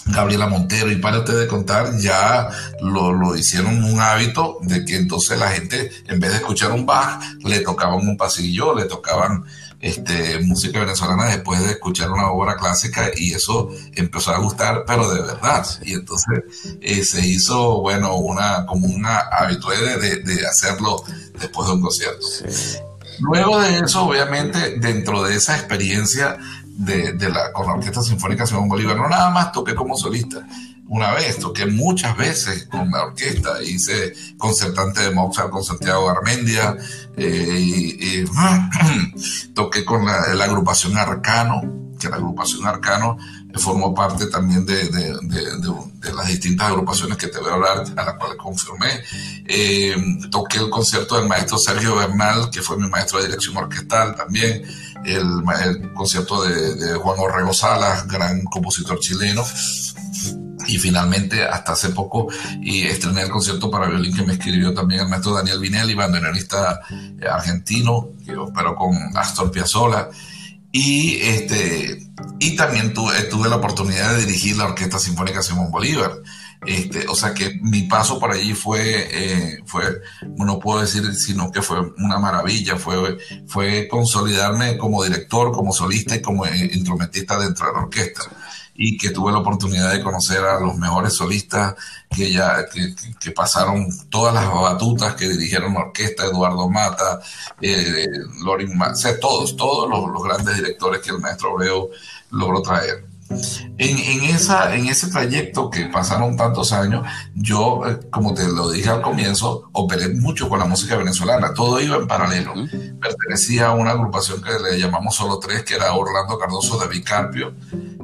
[SPEAKER 2] Gabriela Montero, y párate de contar, ya lo, lo, hicieron un hábito de que entonces la gente, en vez de escuchar un Bach, le tocaban un pasillo, le tocaban este, música venezolana después de escuchar una obra clásica y eso empezó a gustar, pero de verdad. Y entonces eh, se hizo, bueno, una como una hábito de, de, hacerlo después de un concierto. Luego de eso, obviamente, dentro de esa experiencia de, la, con la Orquesta Sinfónica Simón Bolívar, no nada más toqué como solista, una vez, toqué muchas veces con la orquesta, hice concertante de Mozart con Santiago Garmendia, eh, y, toqué con la, agrupación Arcano, que la agrupación Arcano formó parte también de, de, de, las distintas agrupaciones que te voy a hablar, a las cuales confirmé. Eh, toqué el concierto del maestro Sergio Bernal, que fue mi maestro de dirección orquestal también, el, concierto de, Juan Orrego Salas, gran compositor chileno y finalmente hasta hace poco y estrené el concierto para violín que me escribió también el maestro Daniel Vinelli, bandoneonista eh, argentino, que operó con Astor Piazzolla. Y, este, y también tuve la oportunidad de dirigir la Orquesta Sinfónica Simón Bolívar. Este, o sea que mi paso por allí fue, eh, fue, no puedo decir sino que fue una maravilla, fue, fue consolidarme como director, como solista y como eh, instrumentista dentro de la orquesta y que tuve la oportunidad de conocer a los mejores solistas que ya que, pasaron todas las batutas que dirigieron la orquesta, Eduardo Mata, eh, Lorin todos, todos los, grandes directores que el maestro Obreo logró traer. En, en, esa, en ese trayecto que pasaron tantos años, yo, eh, como te lo dije al comienzo, operé mucho con la música venezolana, todo iba en paralelo. Pertenecía a una agrupación que le llamamos Solo Tres, que era Orlando Cardoso de Vicarpio,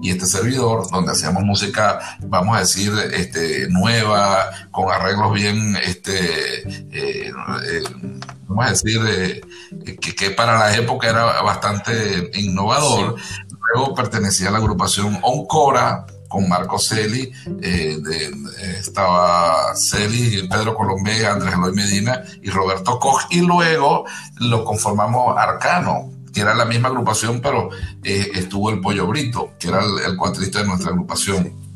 [SPEAKER 2] y este servidor, donde hacíamos música, vamos a decir, este, nueva, con arreglos bien, este, eh, eh, vamos a decir, que, que, para la época era bastante innovador. Luego pertenecía a la agrupación Oncora con Marco Celi, eh, estaba Celi, Pedro Colombé, Andrés Eloy Medina y Roberto Koch, y luego lo conformamos Arcano, que era la misma agrupación, pero eh, estuvo el Pollo Brito, que era el, cuatrista de nuestra agrupación.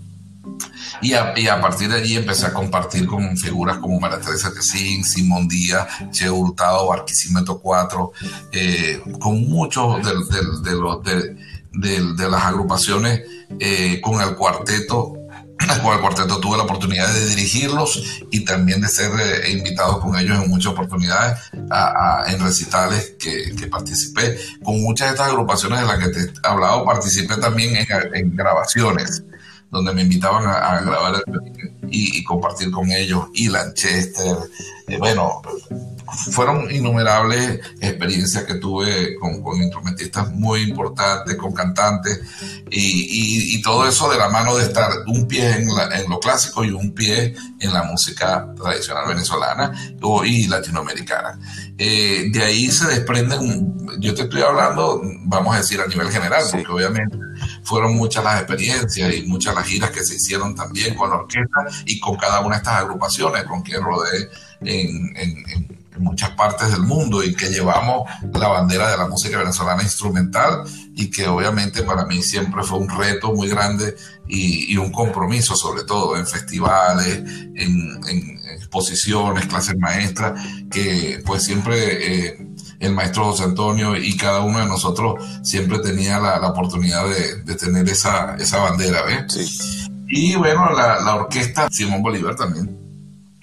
[SPEAKER 2] Y a, partir de allí empecé a compartir con figuras como María Teresa Simón Díaz, Che Hurtado, Barquisimeto 4, eh, con muchos de, de, los de, de, las agrupaciones eh, con el cuarteto. Con el cuarteto tuve la oportunidad de dirigirlos y también de ser eh, invitado con ellos en muchas oportunidades en recitales que, que, participé. Con muchas de estas agrupaciones de las que te he hablado, participé también en, grabaciones donde me invitaban a, grabar y, y, compartir con ellos. Y Lanchester, eh, bueno, fueron innumerables experiencias que tuve con, instrumentistas muy importantes, con cantantes, y, todo eso de la mano de estar un pie en, lo clásico y un pie en la música tradicional venezolana y latinoamericana. Eh, de ahí se desprenden, yo te estoy hablando, vamos a decir, a nivel general, porque obviamente fueron muchas las experiencias y muchas las giras que se hicieron también con la orquesta y con cada una de estas agrupaciones con quien rodé en en muchas partes del mundo y que llevamos la bandera de la música venezolana instrumental y que obviamente para mí siempre fue un reto muy grande y, un compromiso sobre todo en festivales, en, exposiciones, clases maestras, que pues siempre eh, el maestro José Antonio y cada uno de nosotros siempre tenía la, oportunidad de, tener esa, esa bandera, ¿ves? Y bueno, la, la orquesta Simón Bolívar también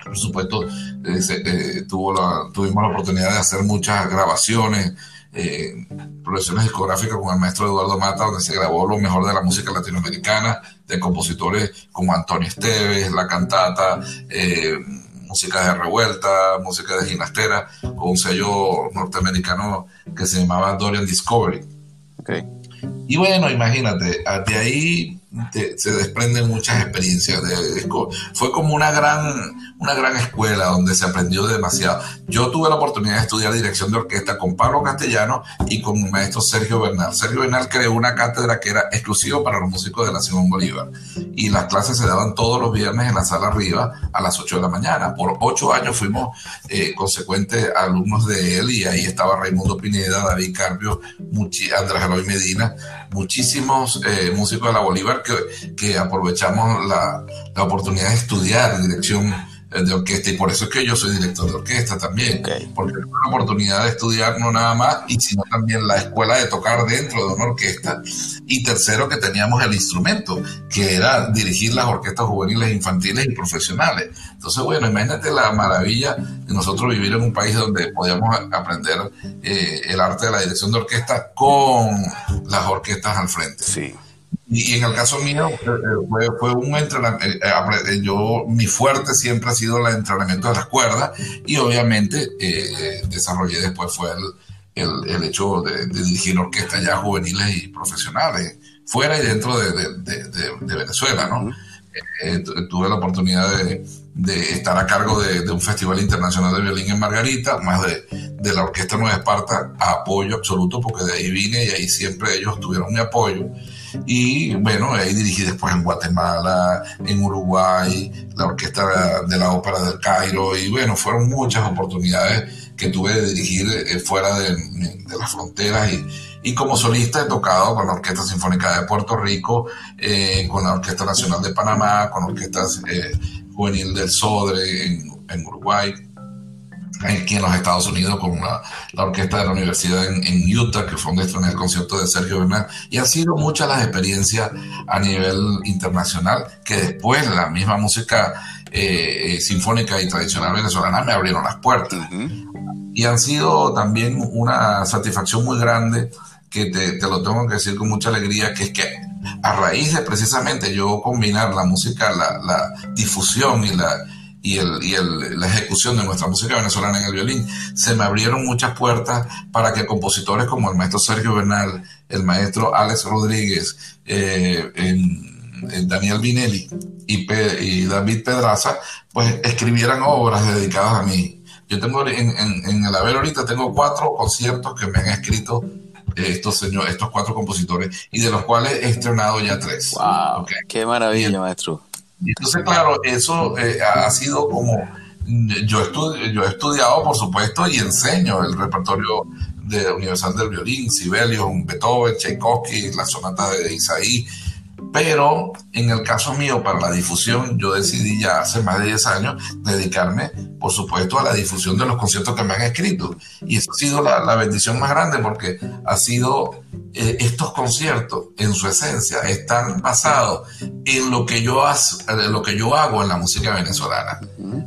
[SPEAKER 2] por supuesto, eh, eh, tuvo la, tuvimos la oportunidad de hacer muchas grabaciones, eh, producciones discográficas con el maestro Eduardo Mata, donde se grabó lo mejor de la música latinoamericana, de compositores como Antonio Esteves, La Cantata, música de revuelta, música de ginastera, con un sello norteamericano que se llamaba Dorian Discovery. Okay. Y bueno, imagínate, de ahí se desprenden muchas experiencias. De, fue como una gran, una gran escuela donde se aprendió demasiado. Yo tuve la oportunidad de estudiar dirección de orquesta con Pablo Castellano y con el maestro Sergio Bernal. Sergio Bernal creó una cátedra que era exclusiva para los músicos de la Simón Bolívar y las clases se daban todos los viernes en la sala arriba a las 8 de la mañana. Por ocho años fuimos eh, consecuentes alumnos de él y ahí estaba Raimundo Pineda, David Carpio, Andrés Eloy Medina, muchísimos eh, músicos de la Bolívar que, que aprovechamos la, la, oportunidad de estudiar dirección de orquesta y por eso es que yo soy director de orquesta también, porque es una oportunidad de estudiar no nada más y sino también la escuela de tocar dentro de una orquesta y tercero que teníamos el instrumento, que era dirigir las orquestas juveniles, infantiles y profesionales. Entonces, bueno, imagínate la maravilla de nosotros vivir en un país donde podíamos aprender eh, el arte de la dirección de orquesta con las orquestas al frente. Sí. Y, en el caso mío eh, eh, fue, un entrenamiento, eh, yo mi fuerte siempre ha sido el entrenamiento de las cuerdas y obviamente desarrollé después fue el, el, hecho de, dirigir orquestas ya juveniles y profesionales, fuera y dentro de, de, de Venezuela, ¿no? tuve la oportunidad de, de, estar a cargo de, un festival internacional de violín en Margarita, más de, de la Orquesta Nueva Esparta, apoyo absoluto, porque de ahí vine y ahí siempre ellos tuvieron mi apoyo. Y bueno, ahí dirigí después en Guatemala, en Uruguay, la Orquesta de la Ópera del Cairo, y bueno, fueron muchas oportunidades que tuve de dirigir eh, fuera de, las fronteras. Y, y, como solista he tocado con la Orquesta Sinfónica de Puerto Rico, eh, con la Orquesta Nacional de Panamá, con orquestas eh, juvenil del Sodre en, en Uruguay, aquí en los Estados Unidos con la, orquesta de la universidad en, Utah, que fue donde estrené el concierto de Sergio Bernal. Y han sido muchas las experiencias a nivel internacional que después la misma música eh, eh, sinfónica y tradicional venezolana me abrieron las puertas. Y han sido también una satisfacción muy grande que te, te, lo tengo que decir con mucha alegría, que es que a raíz de precisamente yo combinar la música, la, la difusión y la y, el, y el, la ejecución de nuestra música venezolana en el violín, se me abrieron muchas puertas para que compositores como el maestro Sergio Bernal, el maestro Alex Rodríguez, eh, Daniel Vinelli y, y, David Pedraza, pues escribieran obras dedicadas a mí. Yo tengo en, en, el haber ahorita tengo cuatro conciertos que me han escrito estos, señores, estos cuatro compositores y de los cuales he estrenado ya tres.
[SPEAKER 1] ¡Wow! ¡Qué maravilla, maestro!
[SPEAKER 2] Entonces, claro, eso eh, ha sido como, yo, yo he estudiado, por supuesto, y enseño el repertorio de Universal del Violín, Sibelius, Beethoven, Tchaikovsky, la sonata de Isaí, pero en el caso mío, para la difusión, yo decidí ya hace más de 10 años dedicarme, por supuesto, a la difusión de los conciertos que me han escrito. Y eso ha sido la, bendición más grande porque ha sido eh, estos conciertos, en su esencia, están basados en lo que, yo lo que yo hago en la música venezolana.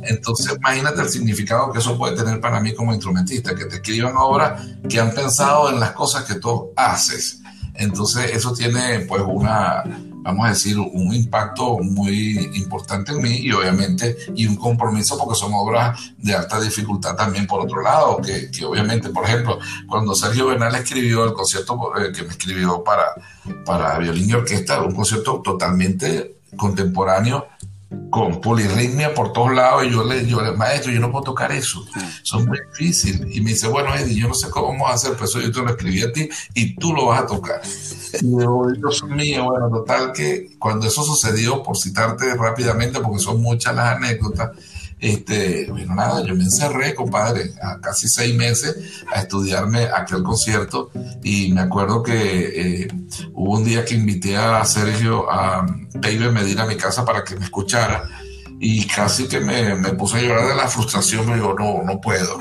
[SPEAKER 2] Entonces, imagínate el significado que eso puede tener para mí como instrumentista, que te escriban obras que han pensado en las cosas que tú haces entonces eso tiene pues una, vamos a decir, un impacto muy importante en mí y obviamente y un compromiso porque son obras de alta dificultad también por otro lado, que, que obviamente, por ejemplo, cuando Sergio Bernal escribió el concierto eh, que me escribió para, para violín y orquesta, un concierto totalmente contemporáneo con polirritmia por todos lados y yo le digo, maestro, yo no puedo tocar eso, son muy difíciles. Y me dice, bueno, Eddie, yo no sé cómo vamos a hacer, pero eso yo te lo escribí a ti y tú lo vas a tocar. Y yo, Dios mío, bueno, total que cuando eso sucedió, por citarte rápidamente, porque son muchas las anécdotas, Este, bueno, nada, yo me encerré, compadre, a casi seis meses a estudiarme aquel concierto. Y me acuerdo que eh, hubo un día que invité a Sergio a Peibe Medir a mi casa para que me escuchara. Y casi que me, me puse a llorar de la frustración, me digo, no, no puedo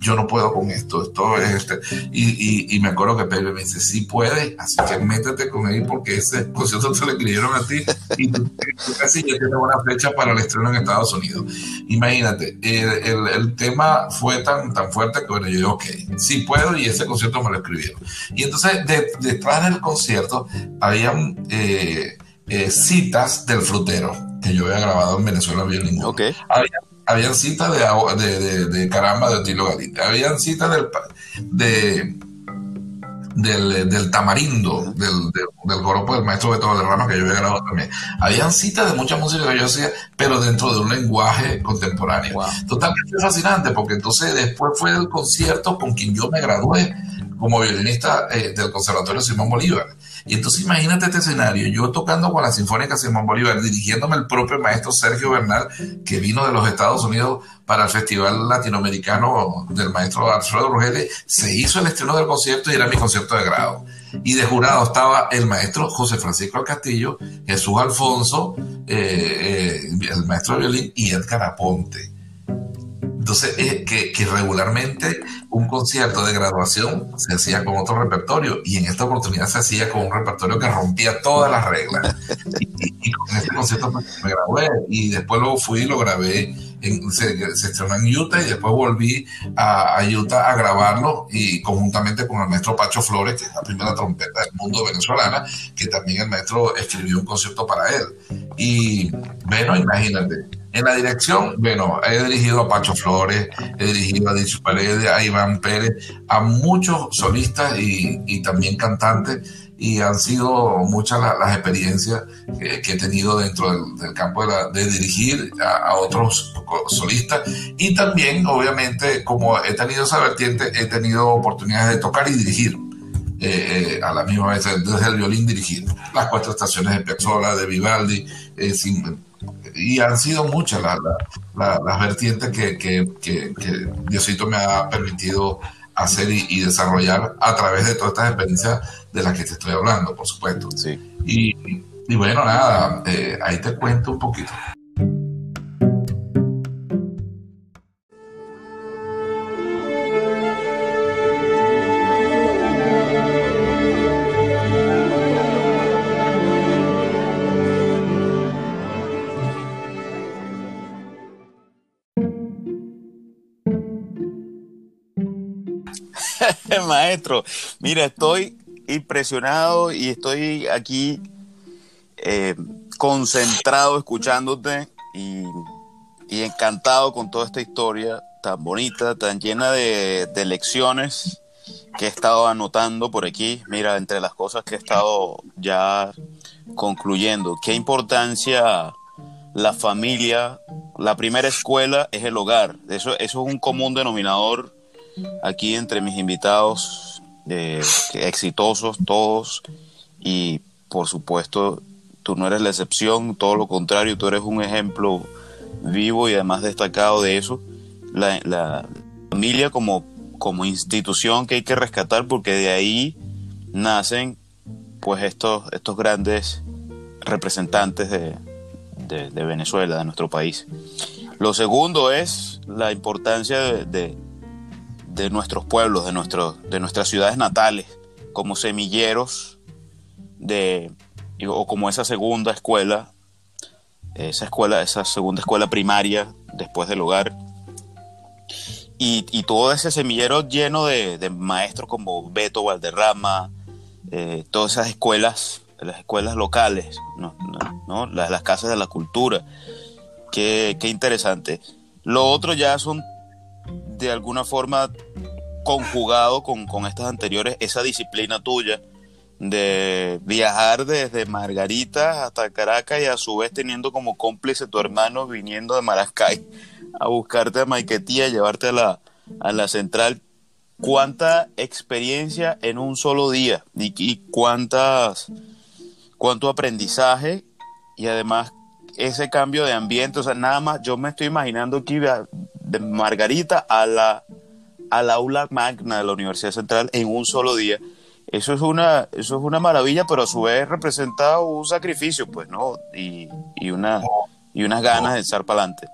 [SPEAKER 2] yo no puedo con esto, esto es este. Y, y, me acuerdo que Pepe me dice, sí puede, así que métete con él porque ese concierto te lo escribieron a ti y tú, casi ya tienes una fecha para el estreno en Estados Unidos. Imagínate, el, el, tema fue tan, tan fuerte que bueno, yo digo, ok, sí puedo y ese concierto me lo escribieron. Y entonces detrás del concierto habían eh, eh, citas del frutero que yo había grabado en Venezuela bien ningún.
[SPEAKER 1] Okay.
[SPEAKER 2] Había habían citas de, de, de, caramba de Tilo Galita, habían citas del, de, del, del tamarindo, del, del, grupo del maestro Beto Valderrama que yo había grabado también. Habían citas de mucha música que yo hacía, pero dentro de un lenguaje contemporáneo. Totalmente fascinante, porque entonces después fue el concierto con quien yo me gradué como violinista eh, del Conservatorio Simón Bolívar. Y entonces imagínate este escenario, yo tocando con la Sinfónica Simón Bolívar, dirigiéndome el propio maestro Sergio Bernal, que vino de los Estados Unidos para el Festival Latinoamericano del maestro Alfredo Rogeli, se hizo el estreno del concierto y era mi concierto de grado. Y de jurado estaba el maestro José Francisco Castillo, Jesús Alfonso, eh, eh, el maestro de violín y Edgar Aponte. Entonces, eh, que, que, regularmente un concierto de graduación se hacía con otro repertorio y en esta oportunidad se hacía con un repertorio que rompía todas las reglas. y, con este concierto me grabé y después lo fui y lo grabé. En, se, estrenó en Utah y después volví a, a, Utah a grabarlo y conjuntamente con el maestro Pacho Flores, que es la primera trompeta del mundo venezolana, que también el maestro escribió un concierto para él. Y bueno, imagínate, en la dirección, bueno, he dirigido a Pacho Flores, he dirigido a Dicho Paredes, a Iván Pérez, a muchos solistas y, también cantantes, y han sido muchas las, experiencias que, he tenido dentro del, campo de, dirigir a, otros solistas. Y también, obviamente, como he tenido esa vertiente, he tenido oportunidades de tocar y dirigir. Eh, eh, a la misma vez, desde el violín dirigir las cuatro estaciones de Piazzolla, de Vivaldi, eh, sin, y han sido muchas las vertientes que, Diosito me ha permitido hacer y, desarrollar a través de todas estas experiencias de las que te estoy hablando, por supuesto.
[SPEAKER 1] Sí.
[SPEAKER 2] Y, bueno, nada, eh, ahí te cuento un poquito.
[SPEAKER 1] Maestro, mira, estoy impresionado y estoy aquí eh, concentrado escuchándote y, encantado con toda esta historia tan bonita, tan llena de, de lecciones que he estado anotando por aquí. Mira, entre las cosas que he estado ya concluyendo, qué importancia la familia, la primera escuela es el hogar. Eso, eso es un común denominador aquí entre mis invitados, exitosos todos, y por supuesto, tú no eres la excepción, todo lo contrario, tú eres un ejemplo vivo y además destacado de eso. La, familia como, como institución que hay que rescatar porque de ahí nacen pues estos, estos grandes representantes de, de, Venezuela, de nuestro país. Lo segundo es la importancia de nuestros pueblos, de, nuestro, de nuestras ciudades natales, como semilleros de, o como esa segunda escuela, esa escuela, esa segunda escuela primaria después del hogar. Y, todo ese semillero lleno de, maestros como Beto Valderrama, eh, todas esas escuelas, las escuelas locales, ¿no? Las, las, casas de la cultura. Qué, qué interesante. Lo otro ya son de alguna forma conjugado con, estas anteriores, esa disciplina tuya de viajar desde Margarita hasta Caracas y a su vez teniendo como cómplice tu hermano viniendo de Maracay a buscarte a Maiquetía, llevarte a la, a la central. ¿Cuánta experiencia en un solo día? ¿Y, cuántas, cuánto aprendizaje? Y además ese cambio de ambiente, o sea, nada más, yo me estoy imaginando aquí de Margarita a la, al aula magna de la Universidad Central en un solo día. Eso es una, eso es una maravilla, pero a su vez representa un sacrificio, pues, ¿no? Y, y, una, y unas ganas de estar para adelante.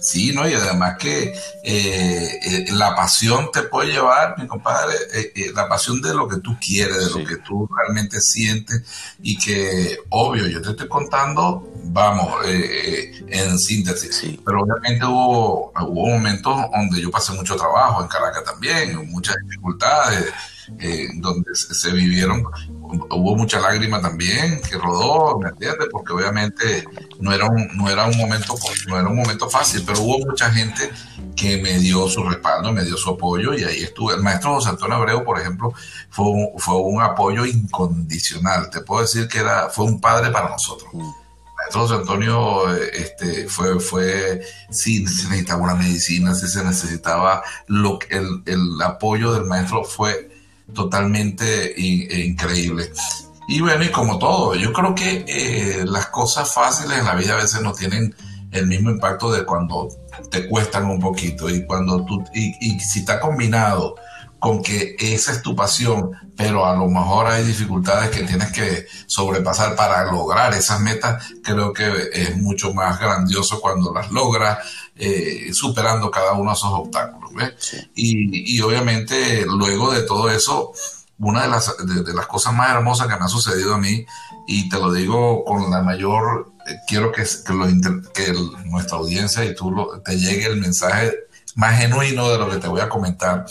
[SPEAKER 2] Sí, ¿no? Y además que eh, eh, la pasión te puede llevar, mi compadre, eh, la pasión de lo que tú quieres, de lo que tú realmente sientes y que, obvio, yo te estoy contando, vamos, en síntesis, pero obviamente hubo, hubo momentos donde yo pasé mucho trabajo, en Caracas también, muchas dificultades, donde se, vivieron, hubo mucha lágrima también que rodó, ¿me entiendes? Porque obviamente no era un, no era un momento, no era un momento fácil, pero hubo mucha gente que me dio su respaldo, me dio su apoyo y ahí estuve. El maestro José Antonio Abreu, por ejemplo, fue un, fue un apoyo incondicional. Te puedo decir que era, fue un padre para nosotros. Mm. José Antonio este, fue, fue, si se necesitaba una medicina, si se necesitaba lo, el, el apoyo del maestro fue totalmente e increíble. Y bueno, y como todo, yo creo que eh, las cosas fáciles en la vida a veces no tienen el mismo impacto de cuando te cuestan un poquito y cuando tú, y, si está combinado con que esa es tu pasión, pero a lo mejor hay dificultades que tienes que sobrepasar para lograr esas metas, creo que es mucho más grandioso cuando las logras eh, superando cada uno de esos obstáculos. Y, y, obviamente luego de todo eso, una de las, de, las cosas más hermosas que me ha sucedido a mí, y te lo digo con la mayor, eh, quiero que, que, lo, que nuestra audiencia y tú te llegue el mensaje más genuino de lo que te voy a comentar,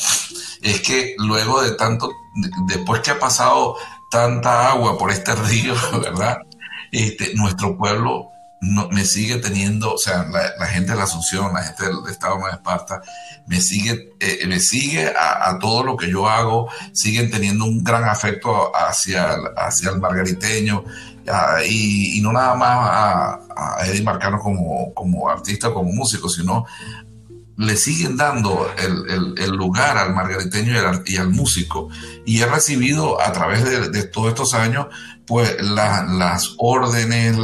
[SPEAKER 2] es que luego de tanto, después que ha pasado tanta agua por este río, ¿verdad? Este, nuestro pueblo no, me sigue teniendo, o sea, la, gente de la Asunción, la gente del Estado de Esparta, me sigue, eh, me sigue a, todo lo que yo hago, siguen teniendo un gran afecto hacia, hacia el margariteño, y, no nada más a, a Eddie Marcano como, como artista, como músico, sino le siguen dando el, el, lugar al margariteño y al, músico. Y he recibido a través de todos estos años pues las órdenes,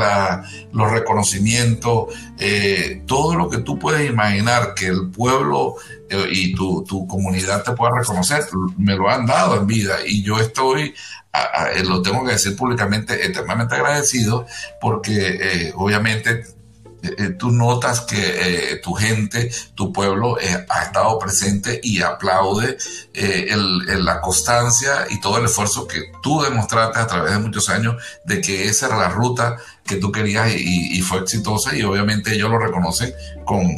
[SPEAKER 2] los reconocimientos, eh, todo lo que tú puedes imaginar que el pueblo eh, y tu, comunidad te pueda reconocer, me lo han dado en vida. Y yo estoy, eh, lo tengo que decir públicamente, eternamente agradecido porque obviamente eh, eh, tú notas que eh, tu gente, tu pueblo ha estado presente y aplaude la constancia y todo el esfuerzo que tú demostraste a través de muchos años de que esa era la ruta que tú querías y, fue exitosa y obviamente ellos lo reconocen con,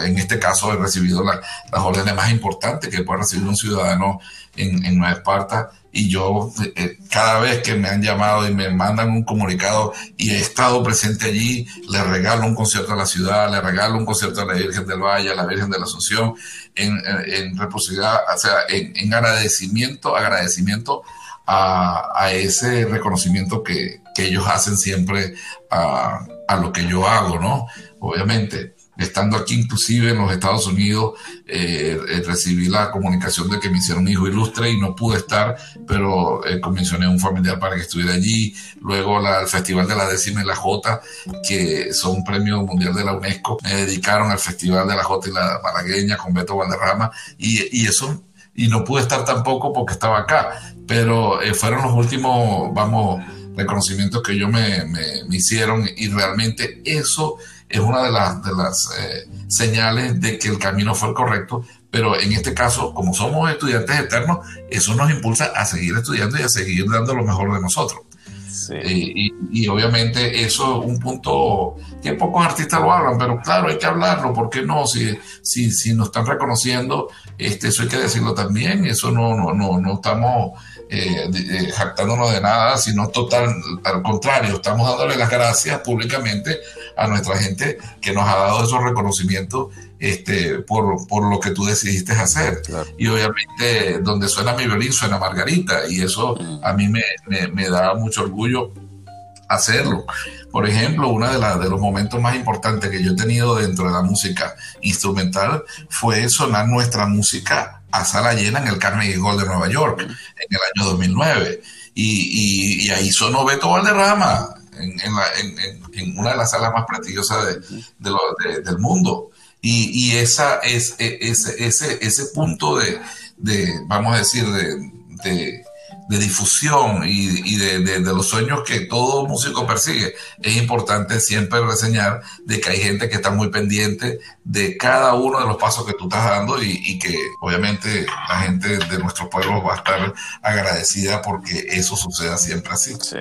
[SPEAKER 2] en este caso, he recibido las órdenes más importantes que puede recibir un ciudadano en, en Nueva Esparta y yo eh, cada vez que me han llamado y me mandan un comunicado y he estado presente allí, le regalo un concierto a la ciudad, le regalo un concierto a la Virgen del Valle, a la Virgen de la Asunción, en, en, o sea, en, agradecimiento, agradecimiento a, a ese reconocimiento que, que, ellos hacen siempre a, a lo que yo hago, ¿no? Obviamente estando aquí inclusive en los Estados Unidos, eh, eh, recibí la comunicación de que me hicieron hijo ilustre y no pude estar, pero eh, a un familiar para que estuviera allí. Luego la, el Festival de la Décima y la Jota, que son un premio mundial de la UNESCO, me dedicaron al Festival de la Jota y la Malagueña con Beto Valderrama y, y eso, y no pude estar tampoco porque estaba acá, pero fueron los últimos, vamos, reconocimientos que yo me, me, me hicieron y realmente eso es una de las, de las eh, señales de que el camino fue el correcto, pero en este caso, como somos estudiantes eternos, eso nos impulsa a seguir estudiando y a seguir dando lo mejor de nosotros. Eh, y, obviamente eso es un punto que pocos artistas lo hablan, pero claro, hay que hablarlo, ¿por qué no? Si, si, si nos están reconociendo, este, eso hay que decirlo también, eso no, no, no, no estamos eh, eh, jactándonos de nada, sino total, al contrario, estamos dándole las gracias públicamente a nuestra gente que nos ha dado esos reconocimientos este, por, por lo que tú decidiste hacer. Y obviamente donde suena mi violín suena Margarita y eso a mí me, me, da mucho orgullo hacerlo. Por ejemplo, uno de, de los momentos más importantes que yo he tenido dentro de la música instrumental fue sonar nuestra música a sala llena en el Carnegie Hall de Nueva York en el año 2009. Y, y, ahí sonó Beto Valderrama en, una de las salas más prestigiosas del mundo. Y, esa es, e, ese, ese, ese punto de, vamos a decir, de de difusión y, de, los sueños que todo músico persigue, es importante siempre reseñar de que hay gente que está muy pendiente de cada uno de los pasos que tú estás dando y, que obviamente la gente de nuestro pueblo va a estar agradecida porque eso suceda siempre así.
[SPEAKER 1] Sí.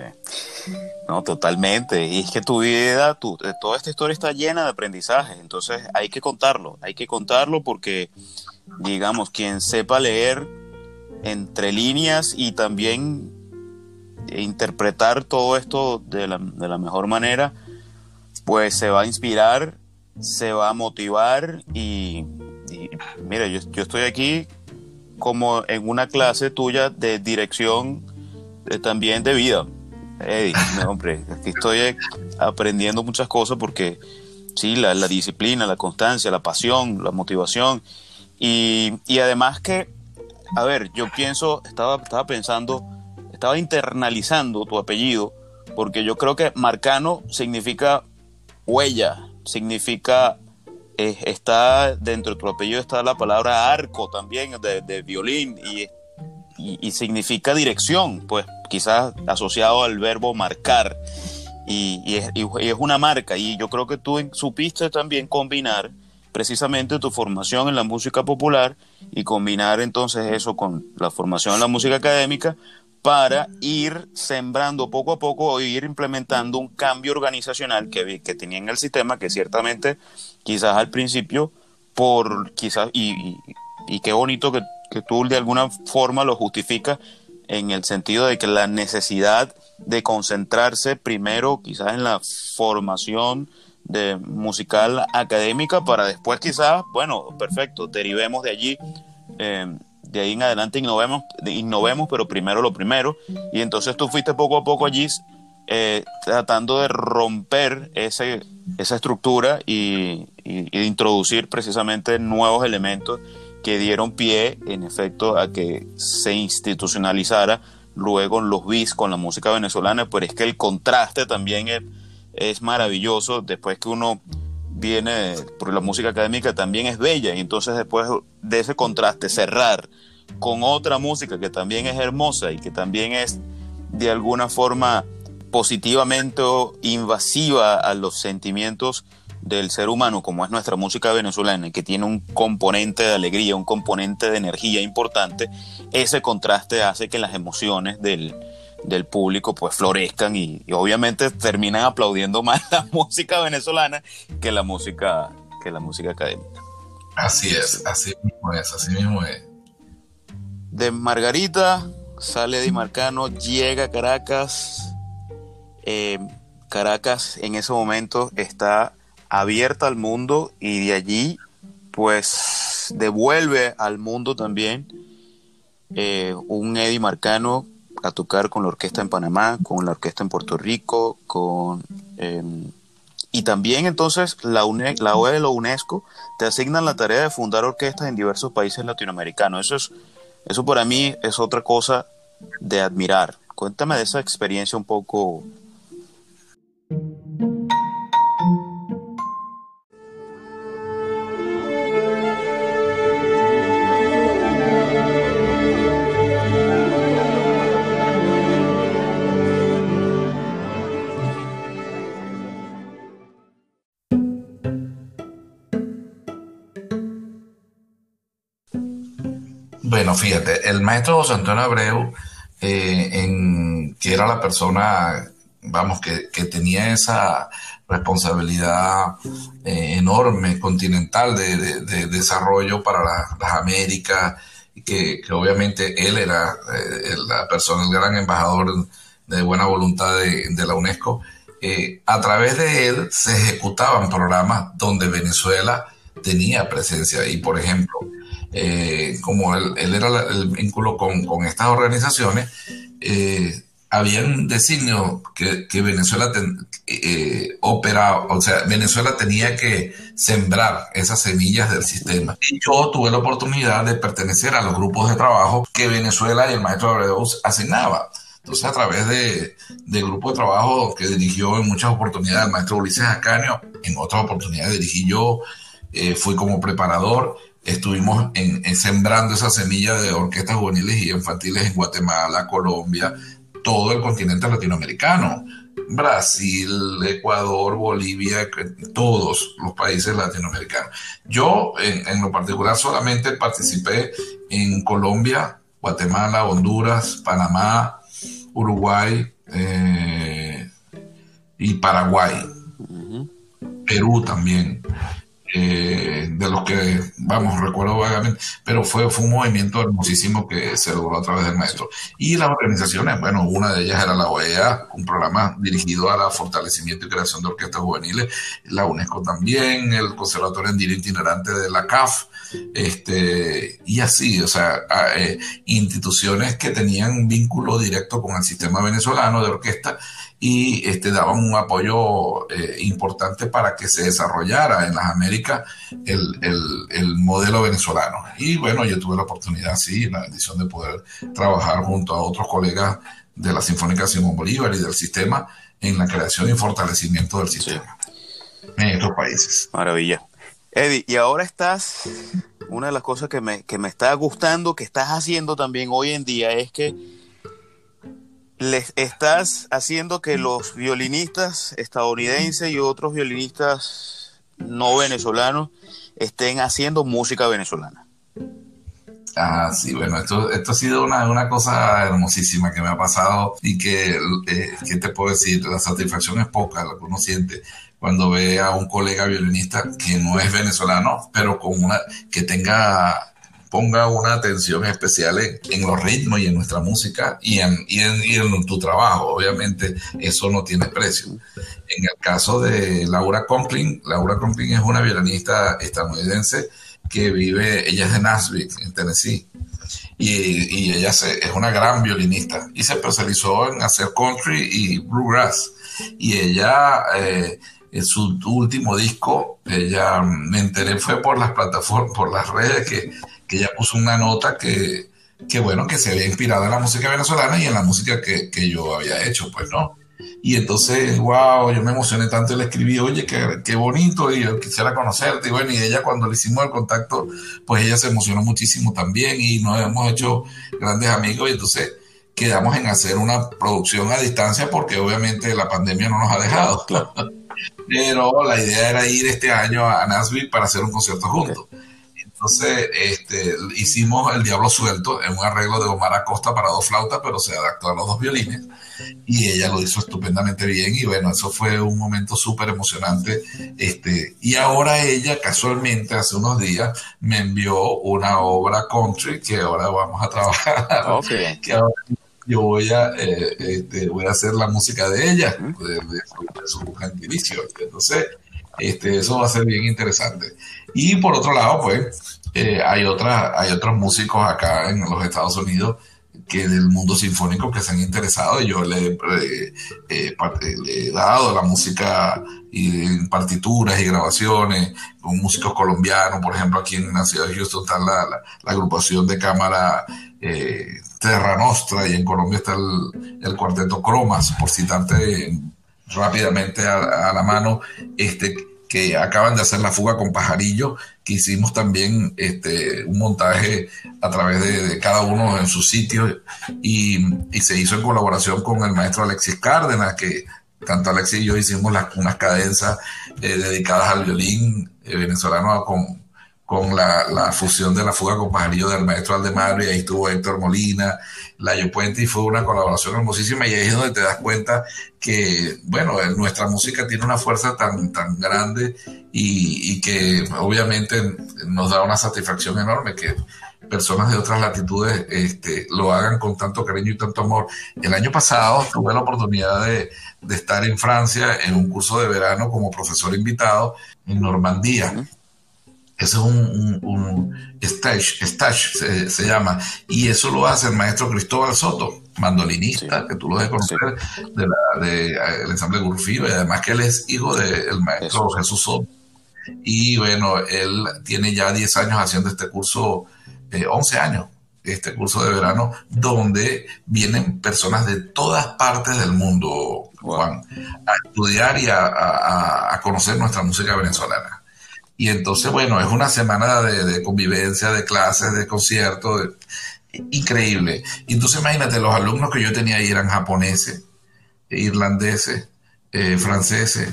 [SPEAKER 1] No, totalmente. Y es que tu vida, tu, eh, toda esta historia está llena de aprendizaje, entonces hay que contarlo, hay que contarlo porque, digamos, quien sepa leer entre líneas y también interpretar todo esto de la, mejor manera, pues se va a inspirar, se va a motivar y, mira, yo, estoy aquí como en una clase tuya de dirección también de vida. Eddie, hombre, aquí estoy aprendiendo muchas cosas porque sí, la, disciplina, la constancia, la pasión, la motivación y, y además que a ver, yo pienso, estaba, estaba pensando, estaba internalizando tu apellido, porque yo creo que Marcano significa huella, significa, eh, está dentro de tu apellido está la palabra arco también de, violín y, y, significa dirección, pues quizás asociado al verbo marcar. Y, es, y, es, una marca y yo creo que tú supiste también combinar precisamente tu formación en la música popular y combinar entonces eso con la formación en la música académica para ir sembrando poco a poco o ir implementando un cambio organizacional que, que tenía en el sistema que ciertamente quizás al principio por quizás y, y, qué bonito que, que tú de alguna forma lo justificas en el sentido de que la necesidad de concentrarse primero quizás en la formación de musical académica para después quizás, bueno, perfecto, derivemos de allí, eh, de ahí en adelante innovemos, innovemos, pero primero lo primero. Y entonces tú fuiste poco a poco allí eh, tratando de romper ese, esa estructura y, introducir precisamente nuevos elementos que dieron pie, en efecto, a que se institucionalizara luego los bis con la música venezolana, pero es que el contraste también es es maravilloso. Después que uno viene, por la música académica también es bella. Y entonces después de ese contraste cerrar con otra música que también es hermosa y que también es de alguna forma positivamente invasiva a los sentimientos del ser humano, como es nuestra música venezolana, que tiene un componente de alegría, un componente de energía importante, ese contraste hace que las emociones del, del público pues florezcan y, obviamente terminan aplaudiendo más la música venezolana que la música que la música académica.
[SPEAKER 2] Así es, así mismo es, así mismo es.
[SPEAKER 1] De Margarita sale de Marcano, llega a Caracas. Eh, Caracas en ese momento está abierta al mundo y de allí pues devuelve al mundo también eh, un Eddie Marcano a tocar con la orquesta en Panamá, con la orquesta en Puerto Rico, con... Em, y también entonces la, UNE, la OE de la UNESCO te asignan la tarea de fundar orquestas en diversos países latinoamericanos. Eso, es, eso para mí es otra cosa de admirar. Cuéntame de esa experiencia un poco
[SPEAKER 2] Fíjate, el maestro José Antonio Abreu, eh, que era la persona, vamos, que, tenía esa responsabilidad eh, enorme, continental de, desarrollo para las Américas, que, que, obviamente él era eh, la persona, el gran embajador de buena voluntad de, la UNESCO. a través de él se ejecutaban programas donde Venezuela tenía presencia y, por ejemplo, eh, como él, era el vínculo con, estas organizaciones, eh, habían designios que, que Venezuela eh, operaba, o sea, Venezuela tenía que sembrar esas semillas del sistema. Y yo tuve la oportunidad de pertenecer a los grupos de trabajo que Venezuela y el maestro Abreu asignaba. Entonces, a través de, grupo de trabajo que dirigió en muchas oportunidades el maestro Ulises Acanio, en otras oportunidades dirigí yo, eh, fui como preparador, estuvimos en, sembrando esa semilla de orquestas juveniles y infantiles en Guatemala, Colombia, todo el continente latinoamericano. Brasil, Ecuador, Bolivia, todos los países latinoamericanos. Yo, en, lo particular, solamente participé en Colombia, Guatemala, Honduras, Panamá, Uruguay eh, y Paraguay. Perú también. Eh, de los que, vamos, recuerdo vagamente, pero fue, fue un movimiento hermosísimo que se logró a través del maestro. Y las organizaciones, bueno, una de ellas era la OEA, un programa dirigido a la fortalecimiento y creación de orquestas juveniles, la UNESCO también, el Conservatorio en Itinerante de la CAF, este, y así, o sea, eh, instituciones que tenían vínculo directo con el sistema venezolano de orquesta y este, daban un apoyo eh, importante para que se desarrollara en las Américas el, el, modelo venezolano. Y bueno, yo tuve la oportunidad, sí, la bendición de poder trabajar junto a otros colegas de la Sinfónica Simón Bolívar y del sistema en la creación y fortalecimiento del sistema en estos países.
[SPEAKER 1] Maravilla. Eddie, y ahora estás, una de las cosas que me, que me está gustando, que estás haciendo también hoy en día, es que les estás haciendo que los violinistas estadounidenses y otros violinistas no venezolanos estén haciendo música venezolana.
[SPEAKER 2] Ah, sí, bueno, esto, esto ha sido una, una cosa hermosísima que me ha pasado y que, eh, ¿qué te puedo decir? La satisfacción es poca, lo que uno siente cuando ve a un colega violinista que no es venezolano, pero con una, que tenga ponga una atención especial en, los ritmos y en nuestra música y en, y en, tu trabajo. Obviamente eso no tiene precio. En el caso de Laura Conklin, Laura Conklin es una violinista estadounidense que vive, ella es de Nashville, en Tennessee. Y, ella es una gran violinista y se especializó en hacer country y bluegrass. Y ella, eh, en su último disco, ella me enteré fue por las plataformas, por las redes que que ella puso una nota que, que, bueno, que se había inspirado en la música venezolana y en la música que, que yo había hecho, pues, ¿no? Y entonces, wow, yo me emocioné tanto y le escribí, oye, qué, qué, bonito, y yo quisiera conocerte. Y bueno, y ella cuando le hicimos el contacto, pues ella se emocionó muchísimo también y nos hemos hecho grandes amigos y entonces quedamos en hacer una producción a distancia porque obviamente la pandemia no nos ha dejado. Pero la idea era ir este año a Nashville para hacer un concierto juntos. Entonces, este, hicimos El Diablo Suelto en un arreglo de Omar Acosta para dos flautas, pero se adaptó a los dos violines. Y ella lo hizo estupendamente bien. Y bueno, eso fue un momento súper emocionante. Este, y ahora ella, casualmente, hace unos días, me envió una obra country que ahora vamos a trabajar. Okay. Que ahora yo voy a, eh, este, voy a hacer la música de ella, de, su gentilicio. Entonces, este, eso va a ser bien interesante. Y por otro lado, pues, eh, hay, otra, hay otros músicos acá en los Estados Unidos que del mundo sinfónico que se han interesado. Yo le, eh, eh, he dado la música y en partituras y grabaciones. Con músicos colombianos, por ejemplo aquí en la ciudad de Houston está la, la, agrupación de cámara Terra Nostra y en Colombia está el, el cuarteto Cromas, por citarte rápidamente a, a la mano, este que acaban de hacer la fuga con Pajarillo, que hicimos también este, un montaje a través de, cada uno en su sitio y, se hizo en colaboración con el maestro Alexis Cárdenas, que tanto Alexis y yo hicimos unas cadenzas eh, dedicadas al violín eh, venezolano con, con la, fusión de la fuga con pajarillo del maestro Aldemar y ahí estuvo Héctor Molina, Layo Puente y fue una colaboración hermosísima y ahí es donde te das cuenta que, bueno, nuestra música tiene una fuerza tan, tan grande y, que obviamente nos da una satisfacción enorme que personas de otras latitudes este, lo hagan con tanto cariño y tanto amor. El año pasado tuve la oportunidad de estar en Francia en un curso de verano como profesor invitado en Normandía. Ese es un, un, stage, stage se, llama, y eso lo hace el maestro Cristóbal Soto, mandolinista, que tú lo debes conocer, del de, eh, ensamble Gurfío, y además que él es hijo del maestro Jesús Soto. Y bueno, él tiene ya 10 años haciendo este curso, eh, 11 años este curso de verano, donde vienen personas de todas partes del mundo, Juan, a estudiar y a, conocer nuestra música venezolana. Y entonces, bueno, es una semana de, convivencia, de clases, de conciertos, increíble. Y entonces imagínate, los alumnos que yo tenía ahí eran japoneses, irlandeses, eh, franceses,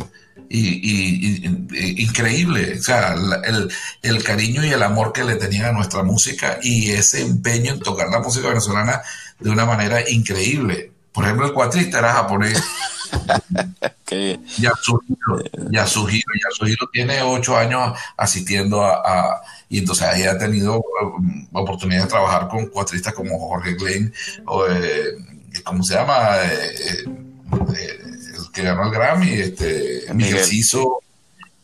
[SPEAKER 2] y, increíble, o sea, el, el, cariño y el amor que le tenían a nuestra música y ese empeño en tocar la música venezolana de una manera increíble. Por ejemplo, el cuatrista era japonés. Yasuhiro, Yasuhiro, Yasuhiro tiene ocho años asistiendo a, y entonces ahí ha tenido um, oportunidad de trabajar con cuatristas como Jorge Glenn, o, eh, ¿cómo se llama? Eh, eh, que ganó el Grammy, este, Miguel Ciso,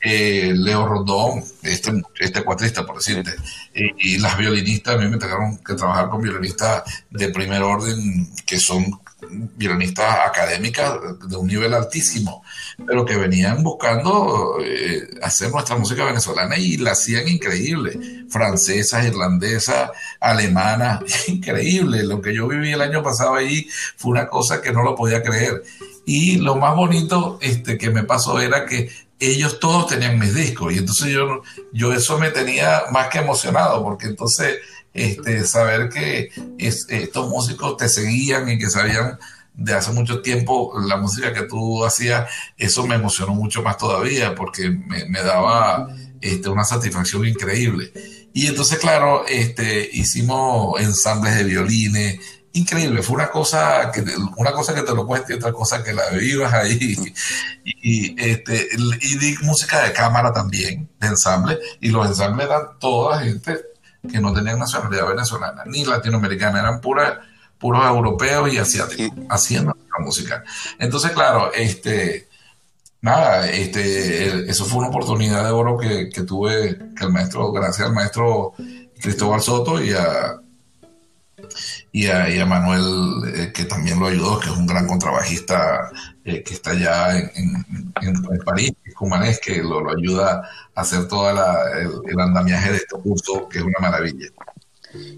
[SPEAKER 2] eh, Leo Rondón, este, este cuatrista, por decirte, y, las violinistas, a mí me tocaron que trabajar con violinistas de primer orden, que son violinistas académicas de un nivel altísimo, pero que venían buscando eh, hacer nuestra música venezolana y la hacían increíble. Francesas, irlandesas, alemanas, increíble. Lo que yo viví el año pasado ahí fue una cosa que no lo podía creer. Y lo más bonito este, que me pasó era que ellos todos tenían mis discos y entonces yo, yo eso me tenía más que emocionado porque entonces este, saber que estos músicos te seguían y que sabían de hace mucho tiempo la música que tú hacías, eso me emocionó mucho más todavía porque me, me daba este, una satisfacción increíble. Y entonces, claro, este, hicimos ensambles de violines, increíble, fue una cosa que una cosa que te lo cueste y otra cosa que la vivas ahí. Y, este, y di música de cámara también, de ensamble, y los ensambles eran toda gente que no tenían nacionalidad venezolana ni latinoamericana, eran puras puros europeos y asiáticos haciendo la música. Entonces, claro, este nada, este, eso fue una oportunidad de oro que, que tuve, que el maestro, gracias al maestro Cristóbal Soto y a y a, Manuel, eh, que también lo ayudó, que es un gran contrabajista eh, que está allá en, en, París, Cumanés, que lo, ayuda a hacer todo el, andamiaje de este curso, que es una maravilla.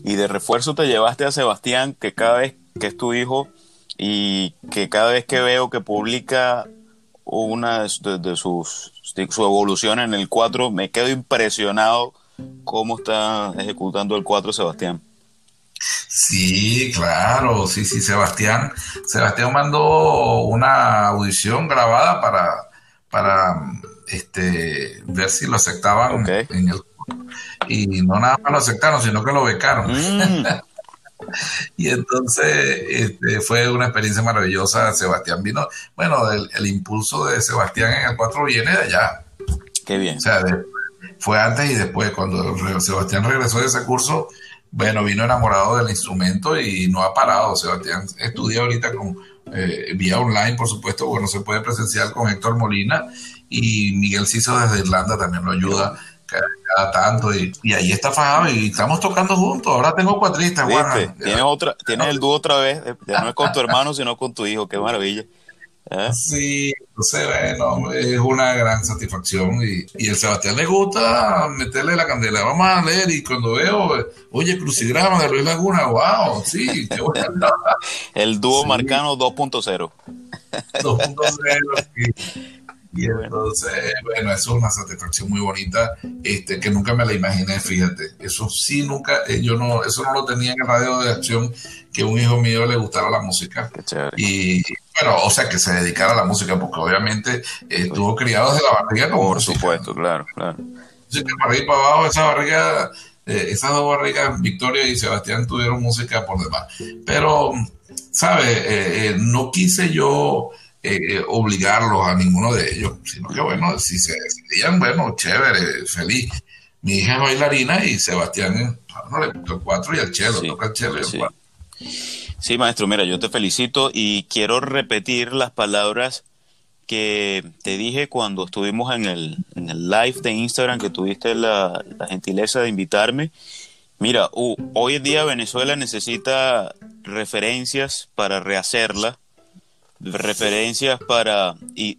[SPEAKER 1] Y de refuerzo te llevaste a Sebastián, que cada vez que es tu hijo y que cada vez que veo que publica una de, sus su evolución en el 4, me quedo impresionado cómo está ejecutando el 4 Sebastián.
[SPEAKER 2] Sí, claro, sí, sí, Sebastián. Sebastián mandó una audición grabada para, para este, ver si lo aceptaban en el y no nada más lo aceptaron, sino que lo becaron. Mm. y entonces este, fue una experiencia maravillosa. Sebastián vino, bueno, el, impulso de Sebastián en el 4 viene de allá.
[SPEAKER 1] Qué bien.
[SPEAKER 2] O sea, fue antes y después, cuando Sebastián regresó de ese curso, bueno, vino enamorado del instrumento y no ha parado. Sebastián estudia ahorita con eh, vía online, por supuesto, porque no se puede presenciar con Héctor Molina y Miguel Ciso desde Irlanda también lo ayuda cada, tanto y, ahí está fajado y estamos tocando juntos. Ahora tengo cuatristas,
[SPEAKER 1] Tienes otra, tienes el dúo otra vez, ya no es con tu hermano, sino con tu hijo, qué maravilla.
[SPEAKER 2] ¿Eh? Sí, entonces, bueno, es una gran satisfacción y, y el Sebastián le gusta meterle la candela. Vamos a leer y cuando veo, oye, crucigrama de Luis Laguna, wow, sí, qué bueno.
[SPEAKER 1] el dúo Marcano 2.0.
[SPEAKER 2] 2.0, sí. Y entonces, bueno, eso es una satisfacción muy bonita, este, que nunca me la imaginé, fíjate. Eso sí, nunca, eh, yo no, eso no lo tenía en el radio de acción, que un hijo mío le gustara la música. Y bueno, o sea, que se dedicara a la música, porque obviamente estuvo criado desde la barriga como
[SPEAKER 1] Por supuesto, claro, claro.
[SPEAKER 2] Entonces, para y para abajo, esa barriga, eh, esas dos barrigas, Victoria y Sebastián, tuvieron música por demás. Pero, ¿sabes? Eh, no quise yo eh, obligarlos a ninguno de ellos, sino que bueno, si se decidían, bueno, chévere, feliz. Mi hija es bailarina y Sebastián no le el cuatro y el chelo, toca el chelo y el cuatro.
[SPEAKER 1] Sí, maestro, mira, yo te felicito y quiero repetir las palabras que te dije cuando estuvimos en el, en el live de Instagram, que tuviste la, gentileza de invitarme. Mira, hoy en día Venezuela necesita referencias para rehacerla referencias para y,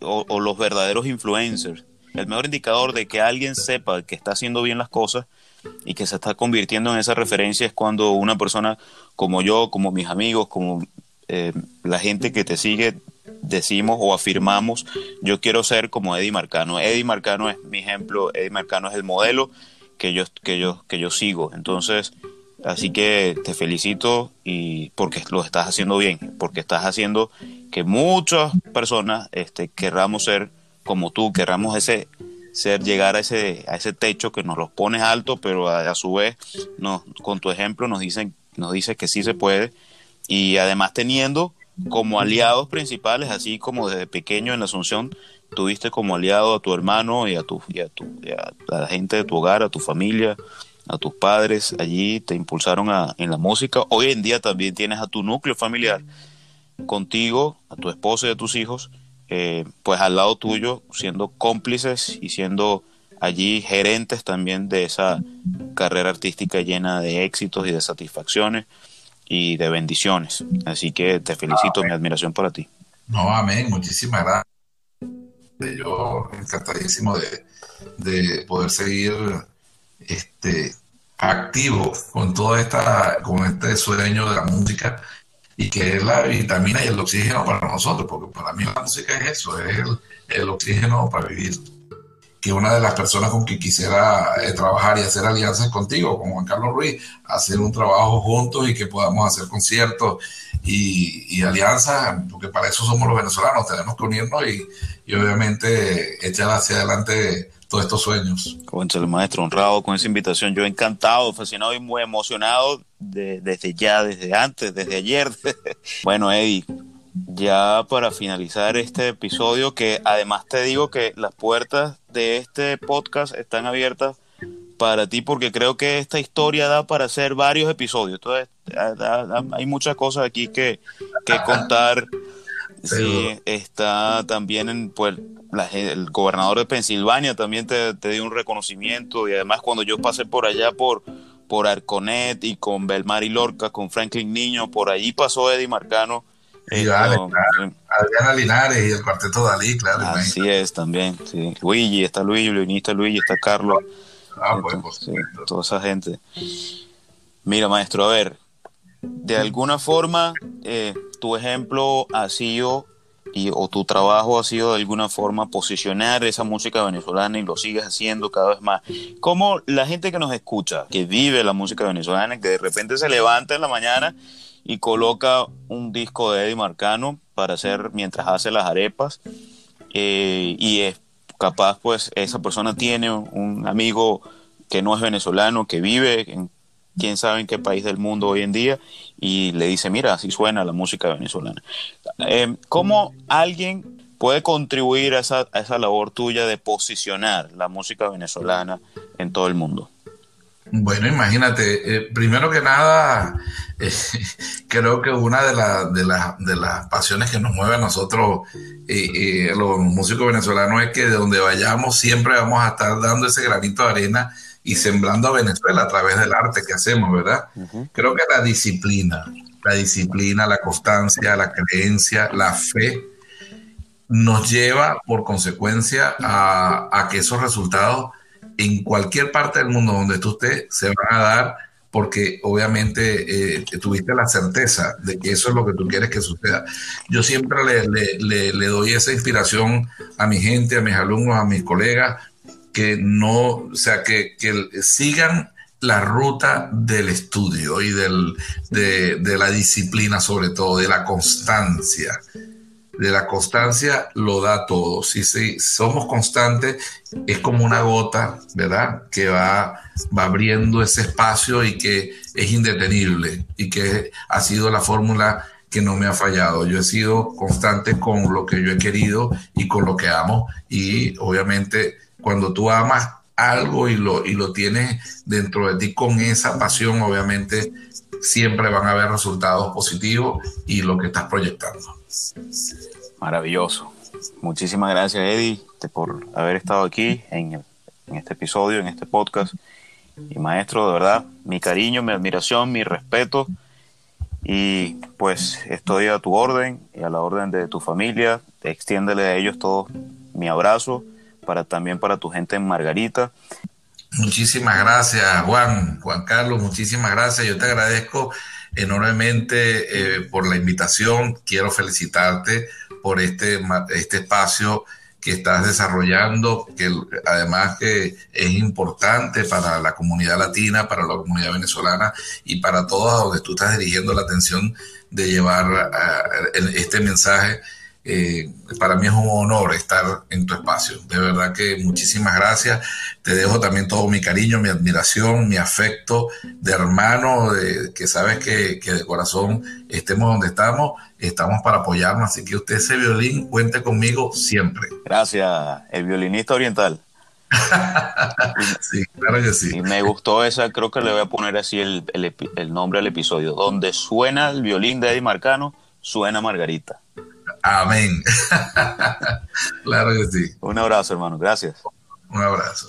[SPEAKER 1] o, los verdaderos influencers. el mejor indicador de que alguien sepa que está haciendo bien las cosas y que se está convirtiendo en esa referencia es cuando una persona como yo, como mis amigos, como eh, la gente que te sigue, decimos o afirmamos, yo quiero ser como Eddie Marcano. Eddie Marcano es mi ejemplo, Eddie Marcano es el modelo que yo, que yo, que yo sigo. Entonces, así que te felicito y porque lo estás haciendo bien, porque estás haciendo que muchas personas este, querramos ser como tú, querramos ese ser llegar a ese a ese techo que nos los pones alto, pero a, su vez nos, con tu ejemplo nos dicen nos dice que sí se puede y además teniendo como aliados principales, así como desde pequeño en la Asunción, tuviste como aliado a tu hermano y a, tu, y a, tu, a la gente de tu hogar, a tu familia, a tus padres, allí te impulsaron a, en la música. Hoy en día también tienes a tu núcleo familiar contigo, a tu esposa y a tus hijos, eh, pues al lado tuyo, siendo cómplices y siendo allí gerentes también de esa carrera artística llena de éxitos y de satisfacciones y de bendiciones. Así que te felicito, mi admiración para ti.
[SPEAKER 2] No, amén, muchísimas gracias. Yo encantadísimo de, de poder seguir este, activo con todo esta, con este sueño de la música y que es la vitamina y el oxígeno para nosotros, porque para mí la música es eso, es el, oxígeno para vivir. Que una de las personas con que quisiera eh, trabajar y hacer alianzas contigo, con Juan Carlos Ruiz, hacer un trabajo juntos y que podamos hacer conciertos y, alianzas, porque para eso somos los venezolanos, tenemos que unirnos y, obviamente echar hacia adelante todos estos sueños.
[SPEAKER 1] el maestro, honrado con esa invitación, yo encantado, fascinado y muy emocionado desde ya, desde antes, desde ayer. bueno, Eddie, ya para finalizar este episodio, que además te digo que las puertas de este podcast están abiertas para ti porque creo que esta historia da para hacer varios episodios. Entonces, hay muchas cosas aquí que, que contar. Sí, está también en, pues, el gobernador de Pensilvania también te, te, dio un reconocimiento y además cuando yo pasé por allá por, por Arconet y con Belmar y Lorca, con Franklin Niño, por allí pasó Eddie Marcano
[SPEAKER 2] y Adriana Linares y el cuarteto Dalí, claro.
[SPEAKER 1] Así es, también. Sí. Luigi, está Luigi, violinista Luigi, está Carlos. Ah, pues, toda esa gente. Mira, maestro, a ver, de alguna forma, eh, tu ejemplo ha sido, y, o tu trabajo ha sido de alguna forma posicionar esa música venezolana y lo sigues haciendo cada vez más. ¿Cómo la gente que nos escucha, que vive la música venezolana, que de repente se levanta en la mañana y coloca un disco de Eddie Marcano para hacer mientras hace las arepas eh, y es capaz pues esa persona tiene un amigo que no es venezolano, que vive en quién sabe en qué país del mundo hoy en día y le dice, mira, así suena la música venezolana. Eh, ¿Cómo alguien puede contribuir a esa, a esa labor tuya de posicionar la música venezolana en todo el mundo?
[SPEAKER 2] Bueno, imagínate, eh, primero que nada, eh, creo que una de, de, de, las pasiones que nos mueve a nosotros, eh, los músicos venezolanos, es que de donde vayamos siempre vamos a estar dando ese granito de arena y sembrando a Venezuela a través del arte que hacemos, ¿verdad? Creo que la disciplina, la disciplina, la constancia, la creencia, la fe, nos lleva por consecuencia a, a que esos resultados en cualquier parte del mundo donde tú estés, se van a dar porque obviamente eh, tuviste la certeza de que eso es lo que tú quieres que suceda. Yo siempre le, doy esa inspiración a mi gente, a mis alumnos, a mis colegas, que no, o sea, que, sigan la ruta del estudio y del, de, de la disciplina sobre todo, de la constancia de la constancia lo da todo. Si, somos constantes, es como una gota, ¿verdad? Que va, va abriendo ese espacio y que es indetenible y que ha sido la fórmula que no me ha fallado. Yo he sido constante con lo que yo he querido y con lo que amo y obviamente cuando tú amas algo y lo, y lo tienes dentro de ti con esa pasión, obviamente siempre van a haber resultados positivos y lo que estás proyectando.
[SPEAKER 1] Maravilloso. Muchísimas gracias, Eddie, por haber estado aquí en, este episodio, en este podcast. Y maestro, de verdad, mi cariño, mi admiración, mi respeto. Y pues estoy a tu orden y a la orden de tu familia. Extiéndele a ellos todo mi abrazo para también para tu gente en Margarita.
[SPEAKER 2] Muchísimas gracias, Juan. Juan Carlos, muchísimas gracias. Yo te agradezco enormemente eh, por la invitación. Quiero felicitarte por este, este espacio que estás desarrollando, que además que es importante para la comunidad latina, para la comunidad venezolana y para todos donde tú estás dirigiendo la atención de llevar este mensaje eh, para mí es un honor estar en tu espacio. De verdad que muchísimas gracias. Te dejo también todo mi cariño, mi admiración, mi afecto de hermano, de, que sabes que, que, de corazón estemos donde estamos, estamos para apoyarnos. Así que usted ese violín, cuente conmigo siempre.
[SPEAKER 1] Gracias, el violinista oriental.
[SPEAKER 2] sí, claro que sí.
[SPEAKER 1] Y me gustó esa, creo que le voy a poner así el, el, el nombre al episodio. Donde suena el violín de Eddie Marcano, suena Margarita.
[SPEAKER 2] Amén. claro que sí.
[SPEAKER 1] Un abrazo, hermano. Gracias.
[SPEAKER 2] Un abrazo.